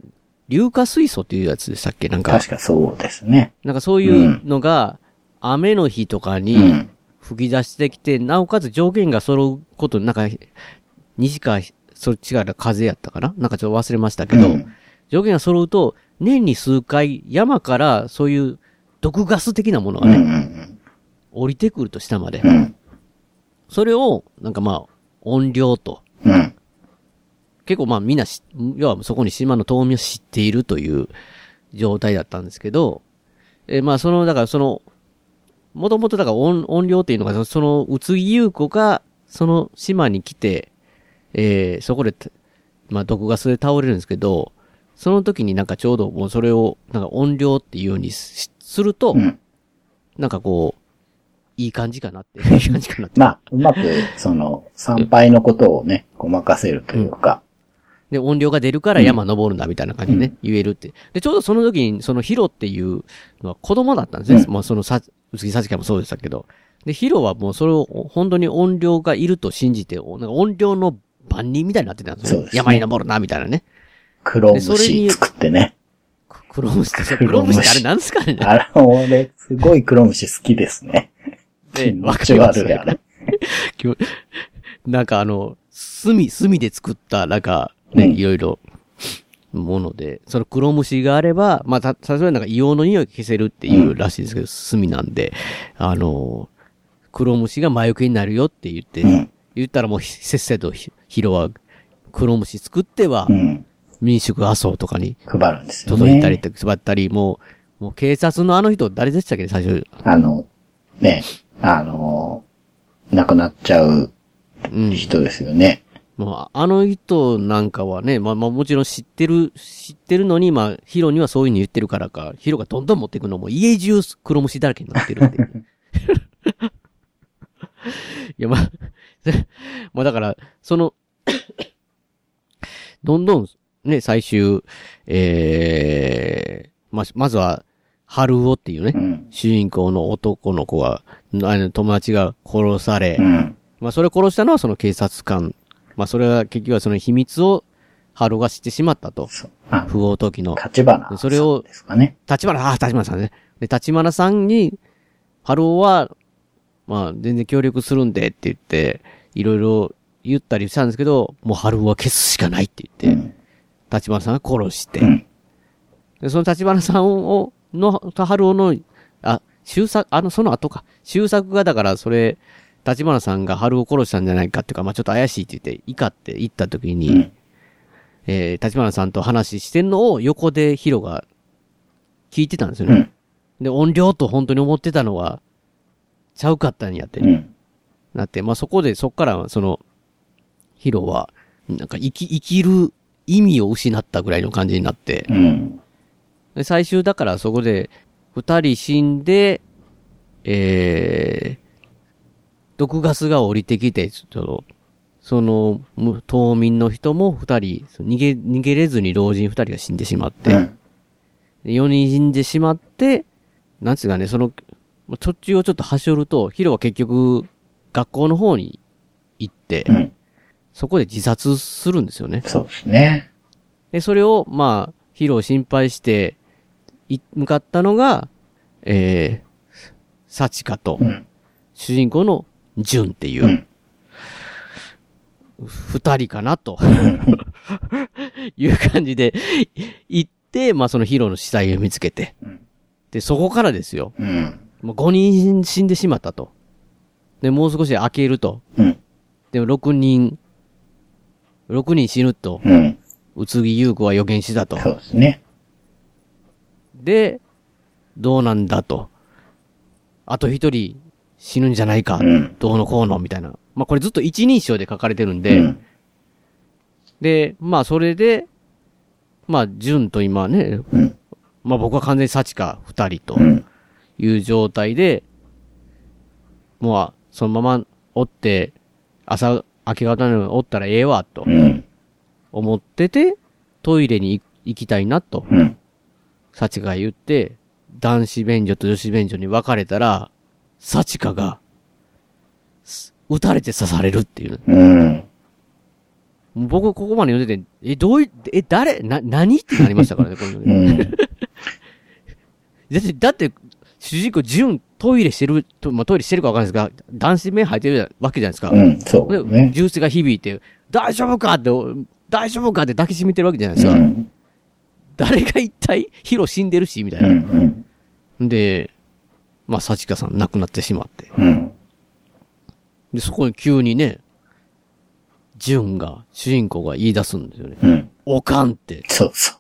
硫化水素っていうやつでしたっけ？なんか確、かそうですね。なんかそういうのが、雨の日とかうにん。吹き出してきて、なおかつ条件が揃うこと、なんか、西か、そっちから風やったかな？なんかちょっと忘れましたけど、うん条件が揃うと、年に数回山からそういう毒ガス的なものがね、うん。うん。降りてくると下まで。うん。それを、なんかまあ、音量とうん。結構まあみんなし、要はそこに島の島民を知っているという状態だったんですけど、えーまあその、だからその、もともとだから音音量っていうのが、その、宇津木優子が、その島に来て、えーそこで、まあ毒ガスで倒れるんですけど、その時になんかちょうどもうそれを、なんか音量っていうようにしすると、うんなんかこう、いい感じかなって、いい感じかなって。まあ、うまく、その、参拝のことをね、ごまかせるというか、で、音量が出るから山登るんだみたいな感じでね、言えるって。で、ちょうどその時に、そのヒロっていうのは子供だったんですね。うんまあそのさ、宇津木さちかもそうでしたけど。で、ヒロはもうそれを本当に音量がいると信じて、なんか音量の番人みたいになってたんですよ、そうですね山に登るな、みたいなね。黒虫作ってね。く黒虫って、黒虫ってあれなんですかねあれ、俺、すごい黒虫好きですね。気ねわかります悪い、あれ。今日 なんかあの、炭、炭で作った、なんか、ね、うんいろいろ、もので、その黒虫があれば、まあ、た、例えばなんか硫黄の匂いが消せるっていうらしいんですけど、炭なんで、あの、黒虫が魔除けになるよって言って、うん言ったらもうひせっせとひヒロは黒虫作ってはう、ん。民宿麻生とかに配るんですよね。届いたり配ったり、もう、もう警察のあの人誰でしたっけ最初。あの、ね、あの、亡くなっちゃううん。人ですよね。もう、あの人なんかはね、まあまあもちろん知ってる、知ってるのに、まあ、ヒロにはそういうふうに言ってるからか、ヒロがどんどん持っていくのも家中黒虫だらけになってるっていう。いや、まあ、まあだから、その、どんどん、ね、最終、ええまあ、まずは、春尾っていうね、うん。主人公の男の子が、あの友達が殺され、うん。まあ、それを殺したのはその警察官。まあ、それは結局はその秘密を、ハロが知ってしまったと。そう。あ、不法投棄の。立花でそれをね。立花、ああ、立花さんね。で、立花さんに、ハローは、まあ、全然協力するんでって言って、いろいろ言ったりしたんですけど、もうハローは消すしかないってう言って、ん。立花さんが殺して、うん。で、その立花さんを、の、ハローの、あ、終作、あの、その後か。終作がだから、それ、立花さんが春を殺したんじゃないかっていうか、まあちょっと怪しいって言って、怒って行った時に、うんえー、立花さんと話してんのを横でヒロが聞いてたんですよね。うん。で、音量と本当に思ってたのは、ちゃうかったんやって、うん。なって、まあそこで、そっから、その、ヒロは、なんか生き、生きる意味を失ったぐらいの感じになって、うん。で、最終だからそこで、二人死んで、えー、毒ガスが降りてきて、ちょっと、その、む島民の人も二人、逃げ、逃げれずに老人二人が死んでしまって、うん。で4人死んでしまって、なんつうかね、その、まあ途中をちょっと端折ると、ヒロは結局、学校の方に行って、うん。そこで自殺するんですよね。そうですね。で、それを、まあ、ヒロを心配して、い、向かったのが、えー、サチカとう、ん。主人公のジュンっていうう、ん。二人かな、という感じで、行って、まあそのヒロの死体を見つけてうん、で、そこからですよ。うん。もう5人死んでしまったと。で、もう少し開けると。うん。でも6人、6人死ぬと、うん。宇津木優子は予言したと。そうですね。で、どうなんだと。あと一人死ぬんじゃないか。うんどうのこうのみたいな。まあこれずっと一人称で書かれてるんうで、ん。で、まあそれで、まあ、純と今ね、うん。まあ僕は完全に幸か二人とうん。いう状態で、もう、そのままおって、朝、明け方におったらええわ、とうん。思ってて、トイレに行行きたいな、と、うん。幸が言って、男子便所と女子便所に分かれたら、幸かが、す撃たれて刺されるっていう。うん。僕ここまで読んでて、え、どうい、え、誰、な、何ってなりましたからね、このうん。だって、だって、主人公、純、トイレしてる、とまあ、トイレしてるかわかんないですが、男子面入ってるわけじゃないですか。うん。そうで、ね。銃声が響いて、大丈夫かって、大丈夫かって抱きしめてるわけじゃないですか。うん。誰が一体、ヒロ死んでるし、みたいうん。な。うん。で、まあ、幸香さん亡くなってしまって。うん。で、そこに急にね、純が、主人公が言い出すんですよね。うん。おかんって。そうそ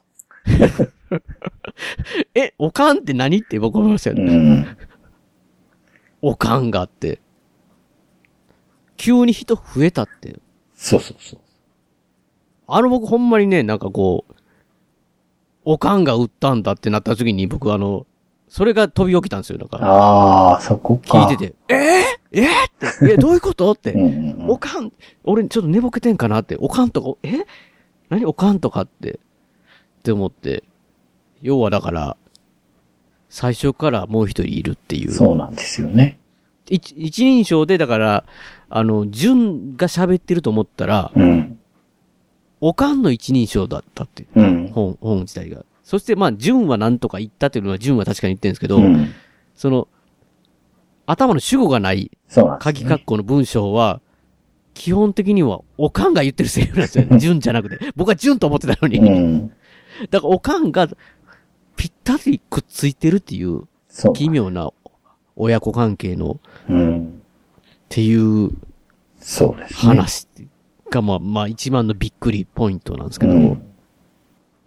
え、おかんって何って僕思いましたよう。うね。ん。おかんがあって。急に人増えたって。そうそうそう。あの僕ほんまにね、なんかこう、おかんが売ったんだってなった時に僕あの、それが飛び起きたんですよ。だから、ああ、そこか。聞いてて、えー、えー、って、え、どういうこと？ってう。ん。おかん、俺ちょっと寝ぼけてんかなって、おかんとか、え？何？おかんとかって、って思って。要はだから、最初からもう一人いるっていう。そうなんですよね。一一人称で、だから、あの、純が喋ってると思ったら、うん。おかんの一人称だったって、うん。本、本自体が。そして、まあ、純は何とか言ったっていうのは、純は確かに言ってるんですけど、うん。その、頭の主語がない、そうなんです、ね。鍵括弧の文章は、基本的には、おかんが言ってるセリフなんですよ。純じゃなくて。僕は純と思ってたのに。うん。だから、おかんが、ぴったりくっついてるっていう、そう。奇妙な親子関係の、うん。っていうそうですね。話が、まあ、まあ、一番のびっくりポイントなんですけど、うん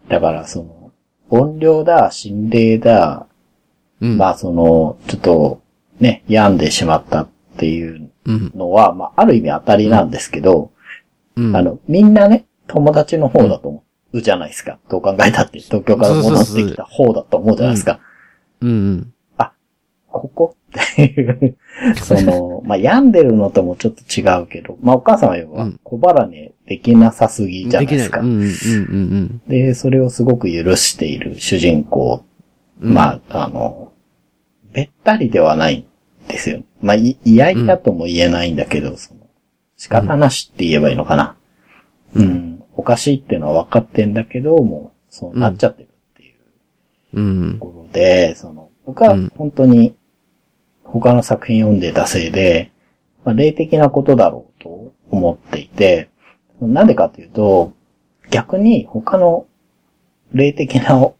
だから、その、音量だ、心霊だ、うん。まあ、その、ちょっと、ね、病んでしまったっていううん。のは、まあ、ある意味当たりなんですけど、うん。あの、みんなね、友達の方だと思うじゃないですか。どう考えたって、東京から戻ってきた方だと思うじゃないですか。うんうん。ここ？っていう、その、まあ、病んでるのともちょっと違うけど、まあ、お母さんは要はうん小腹ね、できなさすぎじゃないですか。うんうんうんで、それをすごく許している主人公。うん。まあ、あの、べったりではないんですよ。まあ、い、いやいやとも言えないんだけど、その、仕方なしって言えばいいのかな。うん。おかしいっていうのは分かってんだけど、もう、そうなっちゃってるっていううんと。ころで、その、僕は本当に他の作品読んでたせいで、まあ、霊的なことだろうと思っていて、なんでかというと、逆に他の霊的な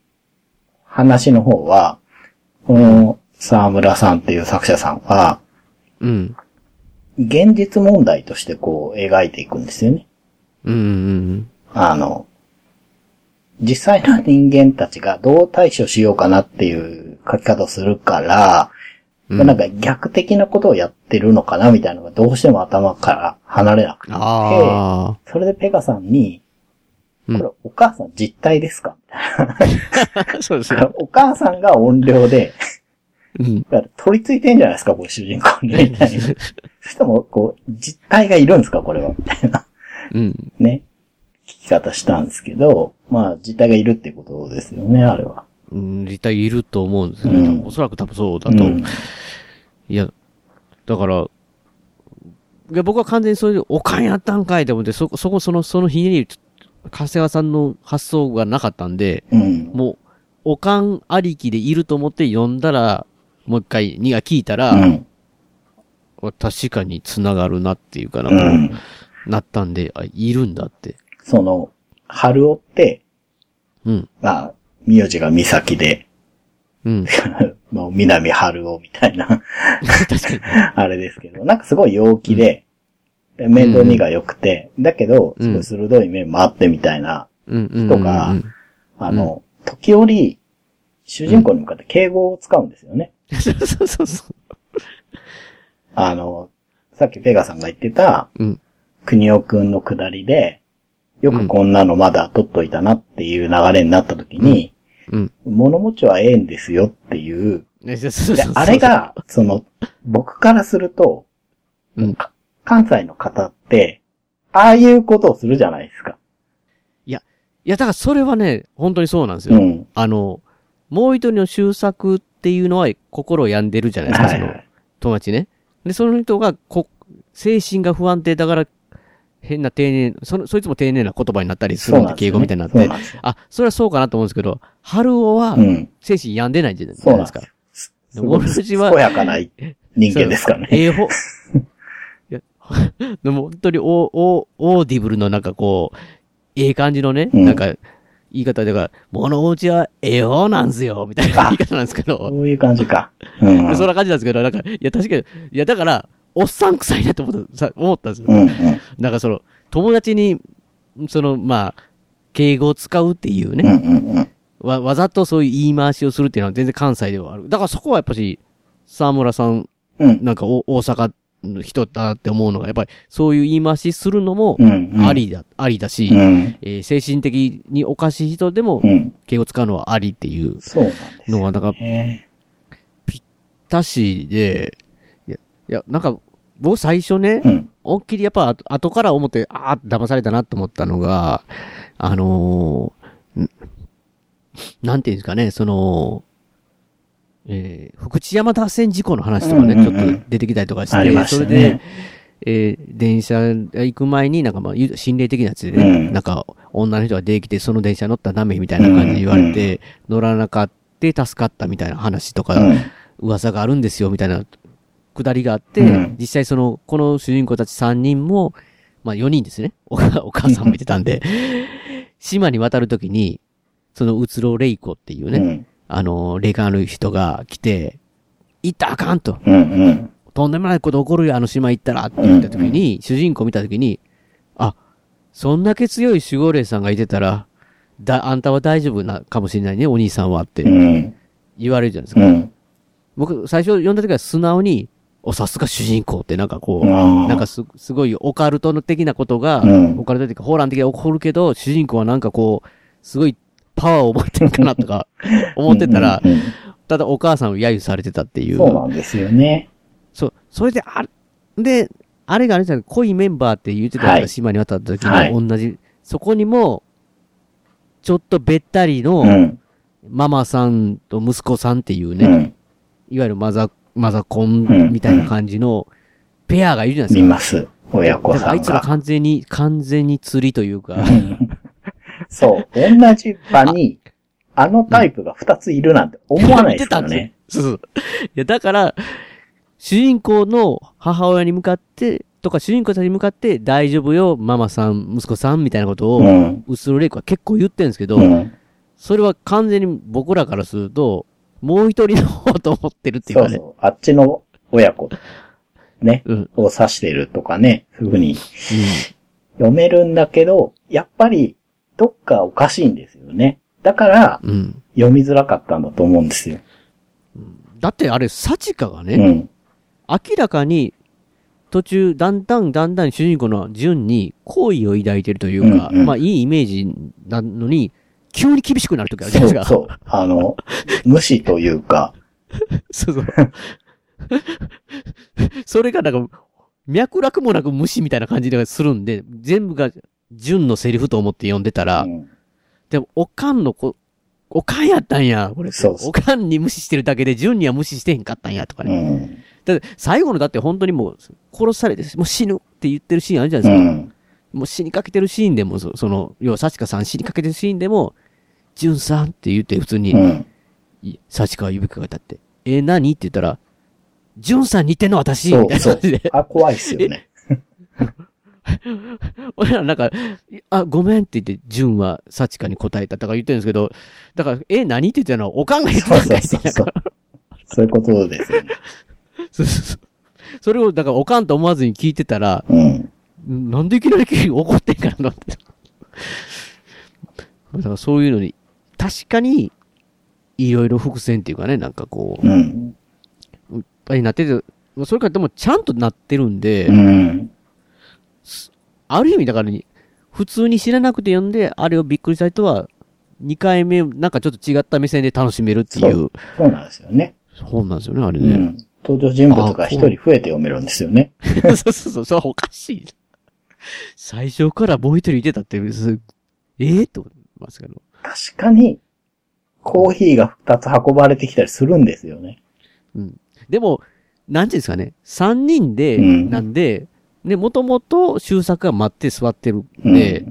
話の方は、この沢村さんっていう作者さんは、うん。現実問題としてこう描いていくんですよね。うんうんあの、実際の人間たちがどう対処しようかなっていう書き方をするから、うん。まあなんか逆的なことをやってるのかなみたいなのがどうしても頭から離れなくて、あそれでペガさんに、うんこれお母さん実体ですかみあ。そうです。お母さんが音量で、うん。だから取り付いてんじゃないですか、これ主人公に。みたいな。そしても、こう、実体がいるんですか、これは。みたいな。うん。ね。聞き方したんですけど、まあ、実体がいるってことですよね、あれは。うん。実際いると思うんですよね。うんおそらく多分そうだと。うん。いや、だから、いや、僕は完全にそういう、おかんやったんかいと思って、そこ、そこ、その、そのひねり、長谷川さんの発想がなかったんで、うん。もう、おかんありきでいると思って読んだら、もう一回、にが聞いたら、うん。確かに繋がるなっていうかな、うん。なったんで、あ、いるんだって。その、春尾って、うん。まあ、名字が美咲で、うん。まあ、南春尾みたいな。あれですけど、なんかすごい陽気で、で面倒見が良くて、だけど、うんすごい鋭い面もあってみたいな、うん。うん。とかあの、時折、主人公に向かって敬語を使うんですよね。そうそうそうそう。あの、さっきペガさんが言ってた、うん。国尾くんの下りで、よくこんなのまだ取っといたなっていう流れになった時に、うん。物持ちはええんですよっていう、あれ、が、その、僕からすると、うん。か関西の方って、ああいうことをするじゃないですか。いや、だからそれはね、本当にそうなんですよ。うん。あの、もう一人の修作っていうのは心を病んでるじゃないですか、そのはいはい。友達ね。で、その人が、こ、精神が不安定だから、変な丁寧、その、そいつも丁寧な言葉になったりするんで、敬語みたいになって。あ、それはそうかなと思うんですけど、春尾はう、ん。精神病んでないじゃないそうなんですか。。すでごい俺たちは健やかな人間ですからね。ええほ、いや、でも本当にオー、オー、オーディブルのなんかこう、ええ感じのね、うんなんか、言い方でが、物持ちはええ方なんすよ、みたいな言い方なんですけど、そういう感じか。うん。そんな感じなんですけど、なんか、いや確かに、いやだから、おっさん臭いなと思った、さ思ったんですよ。うんうん。なんかその、友達に、その、まあ、敬語を使うっていううんね、うんうん。わ、わざとそういう言い回しをするっていうのは全然関西ではある。だからそこはやっぱし、沢村さん、うん。なんかお大阪の人だって思うのが、やっぱりそういう言い回しするのもうんうん。ありだ、ありだし、うん。えー精神的におかしい人でもうん。敬語使うのはありっていうのは、なんか、ね。たしで、いや、いや、なんか、僕最初ね、うん。思いっきりやっぱ後後から思って、ああ、騙されたなと思ったのが、あのーんなんていうんですかね、その、えー、福知山脱線事故の話とかね、うんうんうんちょっと出てきたりとかして、ありましたそれでね、。えー電車行く前になんかまあ、ゆ心霊的なやつでね、うんなんか女の人が出てきて、その電車乗ったらダメみたいな感じで言われて、乗らなかった助かったみたいな話とか、うん。噂があるんですよ、みたいな、くだりがあって、うん実際その、この主人公たち3人も、まあ4人ですね。お母お母さんもいてたんで、島に渡るときに、そのうつろレイコっていうね、うん。あの、霊感ある人が来て、行ったらあかんと。うんうん。とんでもないこと起こるよ、あの島行ったらって言ったときに、主人公見たときに、あ、そんだけ強い守護霊さんがいてたら、だ、あんたは大丈夫な、かもしれないね、お兄さんはってうん。言われるじゃないですか。うん。僕、最初読んだ時は素直に、お、さすが主人公ってなんかこう、うんなんかす、すごいオカルトの的なことが、うんオカルト的な、ホーラン的に起こるけど、主人公はなんかこう、すごいパワーを持ってるかなとか、思ってたらただお母さんを揶揄されてたっていう。そうなんですよね。そう。それで、あ、で、あれがあれじゃない濃いメンバーって言ってたじゃないですか島に渡った時はいに同じ、そこにも、ちょっとべったりの、うん。ママさんと息子さんっていうね、うん。いわゆるマザ、マザコうんンみたいな感じのペアがいるじゃない見ですか。ます。親子だからあいつらさんが。完全に、完全に釣りというか、そう。同じ場に、あのタイプが2ついるなんて思わないですからね。そうそう。いや、だから、主人公の母親に向かって、とか主人公たちに向かって、大丈夫よ、ママさん、息子さんみたいなことを、うん。うつろレイクは結構言ってるんですけど、うん。それは完全に僕らからすると、もう一人の方と思ってるっていうかね。そうそう。あっちの親子、ね、うん。を指してるとかね、そういう風に読めるんだけど、やっぱり、どっかおかしいんですよね。だから、うん。うん。読みづらかったんだと思うんですよ。だってあれ、サチカがね、うん。明らかに、途中、だんだんだんだん主人公の順に好意を抱いてるというか、うんうんまあいいイメージなのに、急に厳しくなるときあるじゃそないですか。うそう。あの、無視というか、そうそう。それがなんか、脈絡もなく無視みたいな感じでするんで、全部が純のセリフと思って読んでたら、うんでも、おかんの子、おかんやったんや、これ。そうそうおかんに無視してるだけで、純には無視してへんかったんや、とかうね。ん。だ最後のだって本当にもう、殺されて、もう死ぬって言ってるシーンあるじゃうないですか。ん。もう死にかけてるシーンでも、そその、要は、サチカさん死にかけてるシーンでも、純さんって言って普通に、うん。いサチカは指かけたって、え、何？って言ったら、純さん似てんの私みたいな感じで。。あ、怖いっすよね。俺らなんか、あ、ごめんって言って、純はサチカに答えたとか言ってるんですけど、だから、え、何って言ってたのは、おかんが言ってそうたんかそいうそうそう。そういうことですよね。そうそうそう。それを、だから、おかんと思わずに聞いてたら、うん。なんでいきなり怒ってんかなって。だからそういうのに、確かに、いろいろ伏線っていうかね、なんかこう、うん。いっぱいなってて、それからでもちゃんとなってるんで、うん。ある意味だからに、普通に知らなくて読んで、あれをびっくりした人は、2回目、なんかちょっと違った目線で楽しめるっていうそうなんですよね。本なんですよね、あれね。うん。登場人物が一人増えて読めるんですよね。そうそうそう、それはおかしい。最初からもう一人いてたって、すええと思いますけど。確かに、コーヒーが二つ運ばれてきたりするんですよね。うん。でも、なんていうんですかね、三人で、うんなんで、ね、もともと修作が待って座ってるうんんで、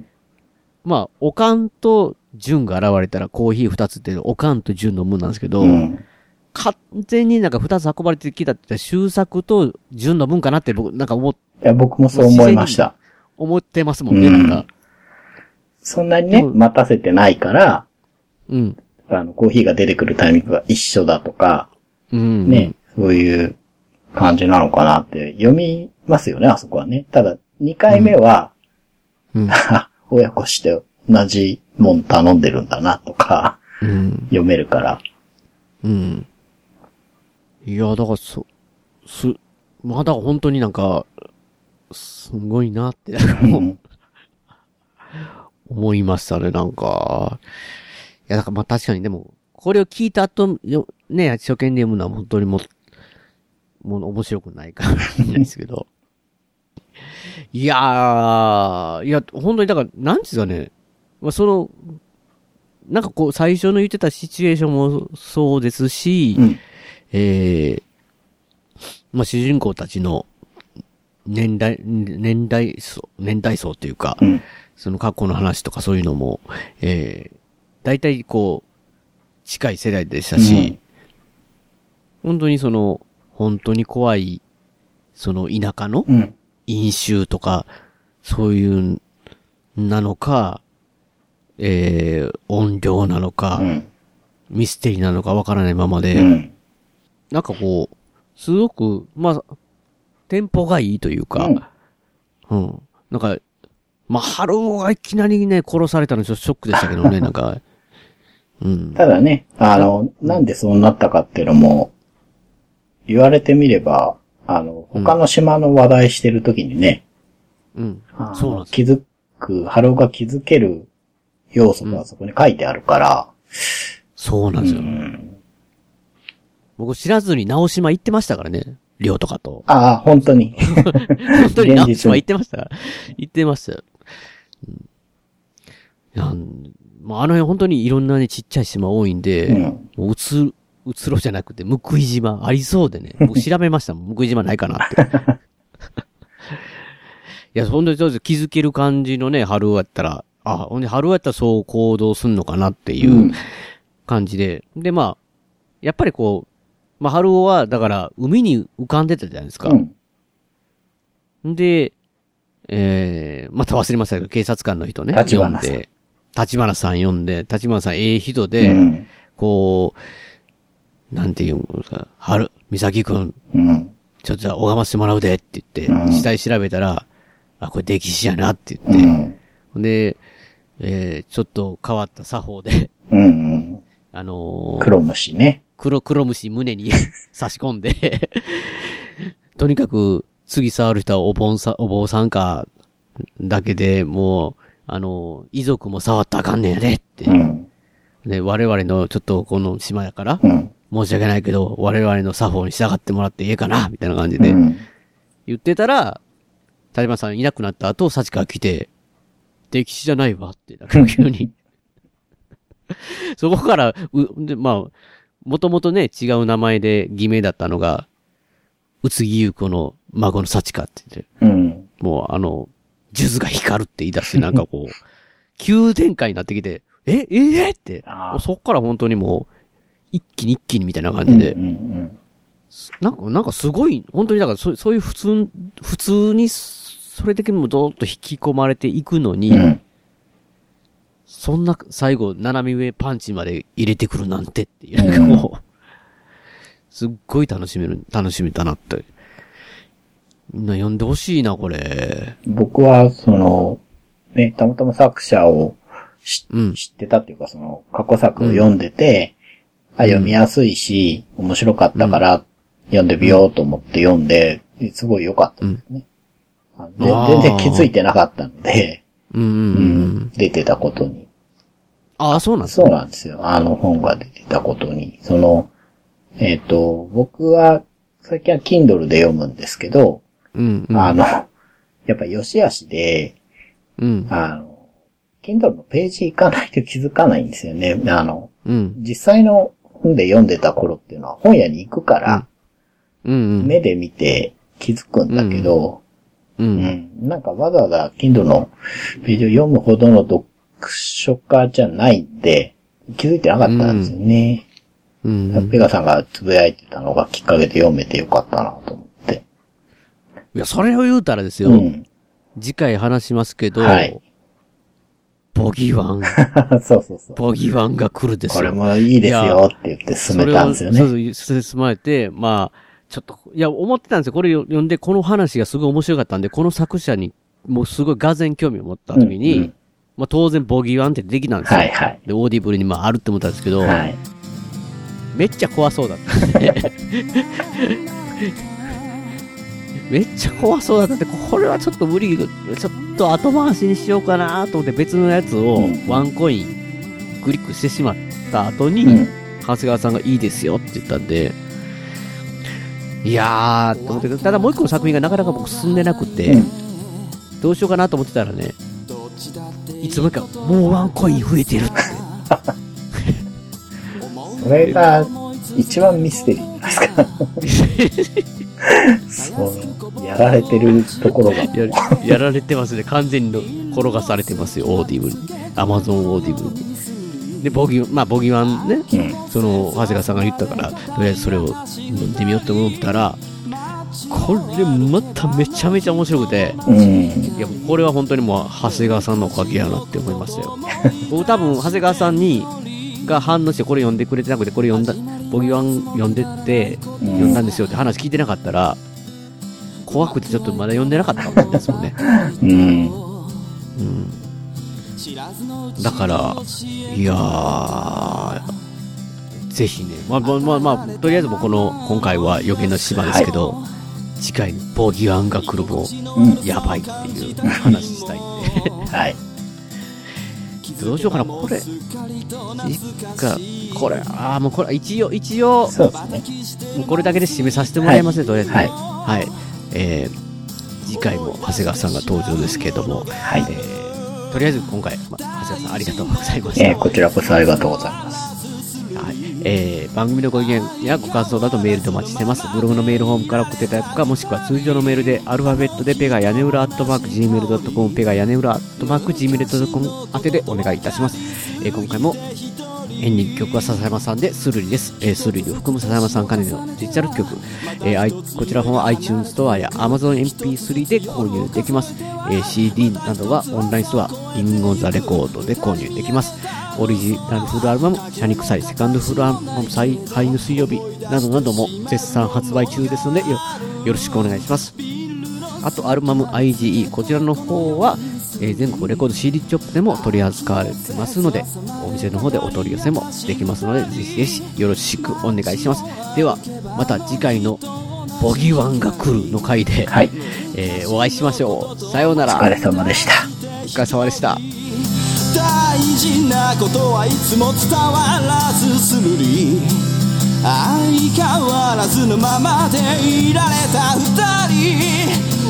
まあ、おかんと純が現れたらコーヒー二つって、おかんと純の分なんですけど、うん。完全になんか二つ運ばれてきたって修作と純の分かなって僕、なんか思、いや、僕もそう思いました。思ってますもんね、うんなんか。そんなにね、うん待たせてないから、うん。あの、コーヒーが出てくるタイミングが一緒だとか、うん。ね、そういう感じなのかなって読みますよね、あそこはね。ただ、2回目は、うん。親子して同じもん頼んでるんだなとか、うん。読めるから。うん。いや、だからそ、す、まあだから本当になんか、すごいなって、なんかもううん 思いましたね、なんか。いや、だからまあ確かにでも、これを聞いた後、よね、初見で読むのは本当にもう、もう面白くないかもしれないですけど。いやー、いや、本当にだから、なんですかね、まあその、なんかこう、最初の言ってたシチュエーションもそうですし、うん。えー、まあ主人公たちの年代、年代層、年代層っていうか、うん。その過去の話とかそういうのも、えー、大体こう、近い世代でしたし、本当にその、本当に怖い、その田舎のうん。飲酒とか、そういう、なのか、えー、音量なのか、うん。ミステリーなのかわからないままで、うん。なんかこう、すごく、まあ、テンポがいいというか、うん。なんか、まあ、春夫がいきなりね、殺されたのちょっとショックでしたけどね、なんか。うん。ただね、あの、なんでそうなったかっていうのも、言われてみれば、あの、他の島の話題してるときにね、うんそうなんです気づく、春夫が気づける要素がそこに書いてあるから、うそうなんですよ。ん。僕知らずに直島行ってましたからね。寮とかと。ああ、本当に。本当に直島行ってましたから。行ってましたよ。うん、まあ、あの辺本当にいろんなね、ちっちゃい島多いんで、うん。もううつ、うつろじゃなくて、むくい島ありそうでね。僕調べましたもん。むくい島ないかなって。いや、ほんとにそうです。気づける感じのね、春やったら、あ、ほんで春やったらそう行動すんのかなっていううん感じで。で、まあ、やっぱりこう、まあ、春尾は、だから、海に浮かんでたじゃないですか。うん。で、えー、また忘れましたけど、警察官の人ね。立花さん呼んで、立花さん呼んで、立花さんええ人うで、ん。こう、なんていうんですか、春、美咲くん、うん。ちょっとじゃあ拝ませてもらうでって言って、うん死体調べたら、あ、これ歴史やなってう言って、ん。ほんで、えー、ちょっと変わった作法で、うん。あのー黒虫ね。黒、黒虫胸に 差し込んで、とにかく、次触る人はお盆さ、お坊さんか、だけでもう、あの、遺族も触ったらあかんねんやでって。うん。で、我々のちょっとこの島やから、うん。申し訳ないけど、我々の作法に従ってもらっていいかなみたいな感じで、うん。言ってたら、立花さんいなくなった後、幸川来て、歴史じゃないわって、なんか急に。そこから、う、で、まあ、もともとね、違う名前で偽名だったのが、宇津木優子の孫の幸川って言って、うん。もうあの、数珠が光るって言い出して、なんかこう、急展開になってきて、え、ええってそっから本当にもう、一気に一気にみたいな感うん。じで、うん。なんか、なんかすごい、本当にだからそ、そういう普通、普通に、それだけもどーっと引き込まれていくのに、うん。そんな最後、斜め上パンチまで入れてくるなんてっていう、なんかもう、すっごい楽しめる、楽しめたなって。みんな読んでほしいな、これ。僕は、その、ね、たまたま作者を知うん。知ってたっていうか、その、過去作を読んでて、あ、読みやすいし、面白かったから、読んでみようと思って読んで、すごい良かったですね。あであー全然気づいてなかったので、ううんうんうん。出てたことに。ああ、そうなんですそうなんですよ。あの本が出てたことに。その、えっ、と、僕は、最近は Kindle で読むんですけど、うん、うん。あの、やっぱ良し悪しで、うん。あの、Kindle のページ行かないと気づかないんですよね。あの、うん。実際の本で読んでた頃っていうのは本屋に行くから、うんうん。目で見て気づくんだけど、う。うんん、なんかわざわざ Kindle のページを読むほどの読書家じゃないんで、気づいてなかったんですよね。うん。ペガさんがつぶやいてたのがきっかけで読めてよかったなと思って。いや、それを言うたらですよ。うん。次回話しますけど、はいボギワン、そうそうそう。ボギワンが来るですよ。これもいいですよって言って進めたんですよね。そうそう、進めて、まあ、ちょっと、いや、思ってたんですよ。これ読んで、この話がすごい面白かったんで、この作者にもうすごい俄然興味を持った時に、うんうんまあ当然ボギワンって出てきたんですよ。はいはい。で、オーディブルにまああるって思ったんですけど、はい。めっちゃ怖そうだった。めっちゃ怖そうだったって、これはちょっと無理、ちょっと後回しにしようかなと思って別のやつをうんワンコインクリックしてしまった後に、うん。長谷川さんがいいですよって言ったんで、いやー、と思って、ただもう一個の作品がなかなか僕進んでなくて、うんどうしようかなと思ってたらね、いつもか、もうワンコイン増えてるって。それが一番ミステリーですか？そう、やられてるところが。や やられてますね。完全に転がされてますよ、オーディブルに。アマゾンオーディブルに。で、ボギー、まあ、ボギワンね、うん。その、長谷川さんが言ったから、とりあえずそれを読んでみようと思ったら、これまためちゃめちゃ面白くて、うん。いや、これは本当にもう、長谷川さんのおかげやなって思いましたよ。僕多分、長谷川さんに、が反応してこれ読んでくれてなくて、これ読んだ、ボギーワン読んでって、うん読んだんですよって話聞いてなかったら、怖くてちょっとまだ読んでなかったかもしれないですもんね。うん。うん。だから、いやー、ぜひね、まあまあまあまあ、とりあえずもうこの、今回は余計な島ですけど、次回にボギーワンが来るも、うん。やばいっていう話したいんで。はい。どうしようかな、これ。いか、これ、ああ、もうこれ、一応、一応、そうですね。もうこれだけで締めさせてもらいますね、とりあえずね。はいはい。えー、次回も長谷川さんが登場ですけれども、はいえー、とりあえず今回、ま、長谷川さんありがとうございました。えーこちらこそありがとうございます。えー番組のご意見やご感想などメールでお待ちしてます。ブログのメールフォームから送っていただくか、もしくは通常のメールでアルファベットでペガ屋根裏アットマーク Gmail.com、ペガ屋根裏アットマーク Gmail.com 宛てでお願いいたします。えー今回もエンディング曲は笹山さんでスルリです。えースルリを含む笹山さん関連のデジタル曲、えーこちらの方は iTunes ストアや Amazon MP3 で購入できます。えー CD などはオンラインストア、インゴンザレコードで購入できます。オリジナルフルアルバム、シャニクサイセカンドフルアルバム、再配の水曜日などなども絶賛発売中ですのでよよろしくお願いします。あと、アルバム IGE、こちらの方は、えー全国レコード CD ショップでも取り扱われてますので、お店の方でお取り寄せもできますので、ぜひぜひよろしくお願いします。では、また次回のボギーワンが来るの回で、はい。えーお会いしましょう。さようなら。お疲れ様でした。お疲れ様でした。大事なことはいつも伝わらずするり相変わらずのままでいられた二人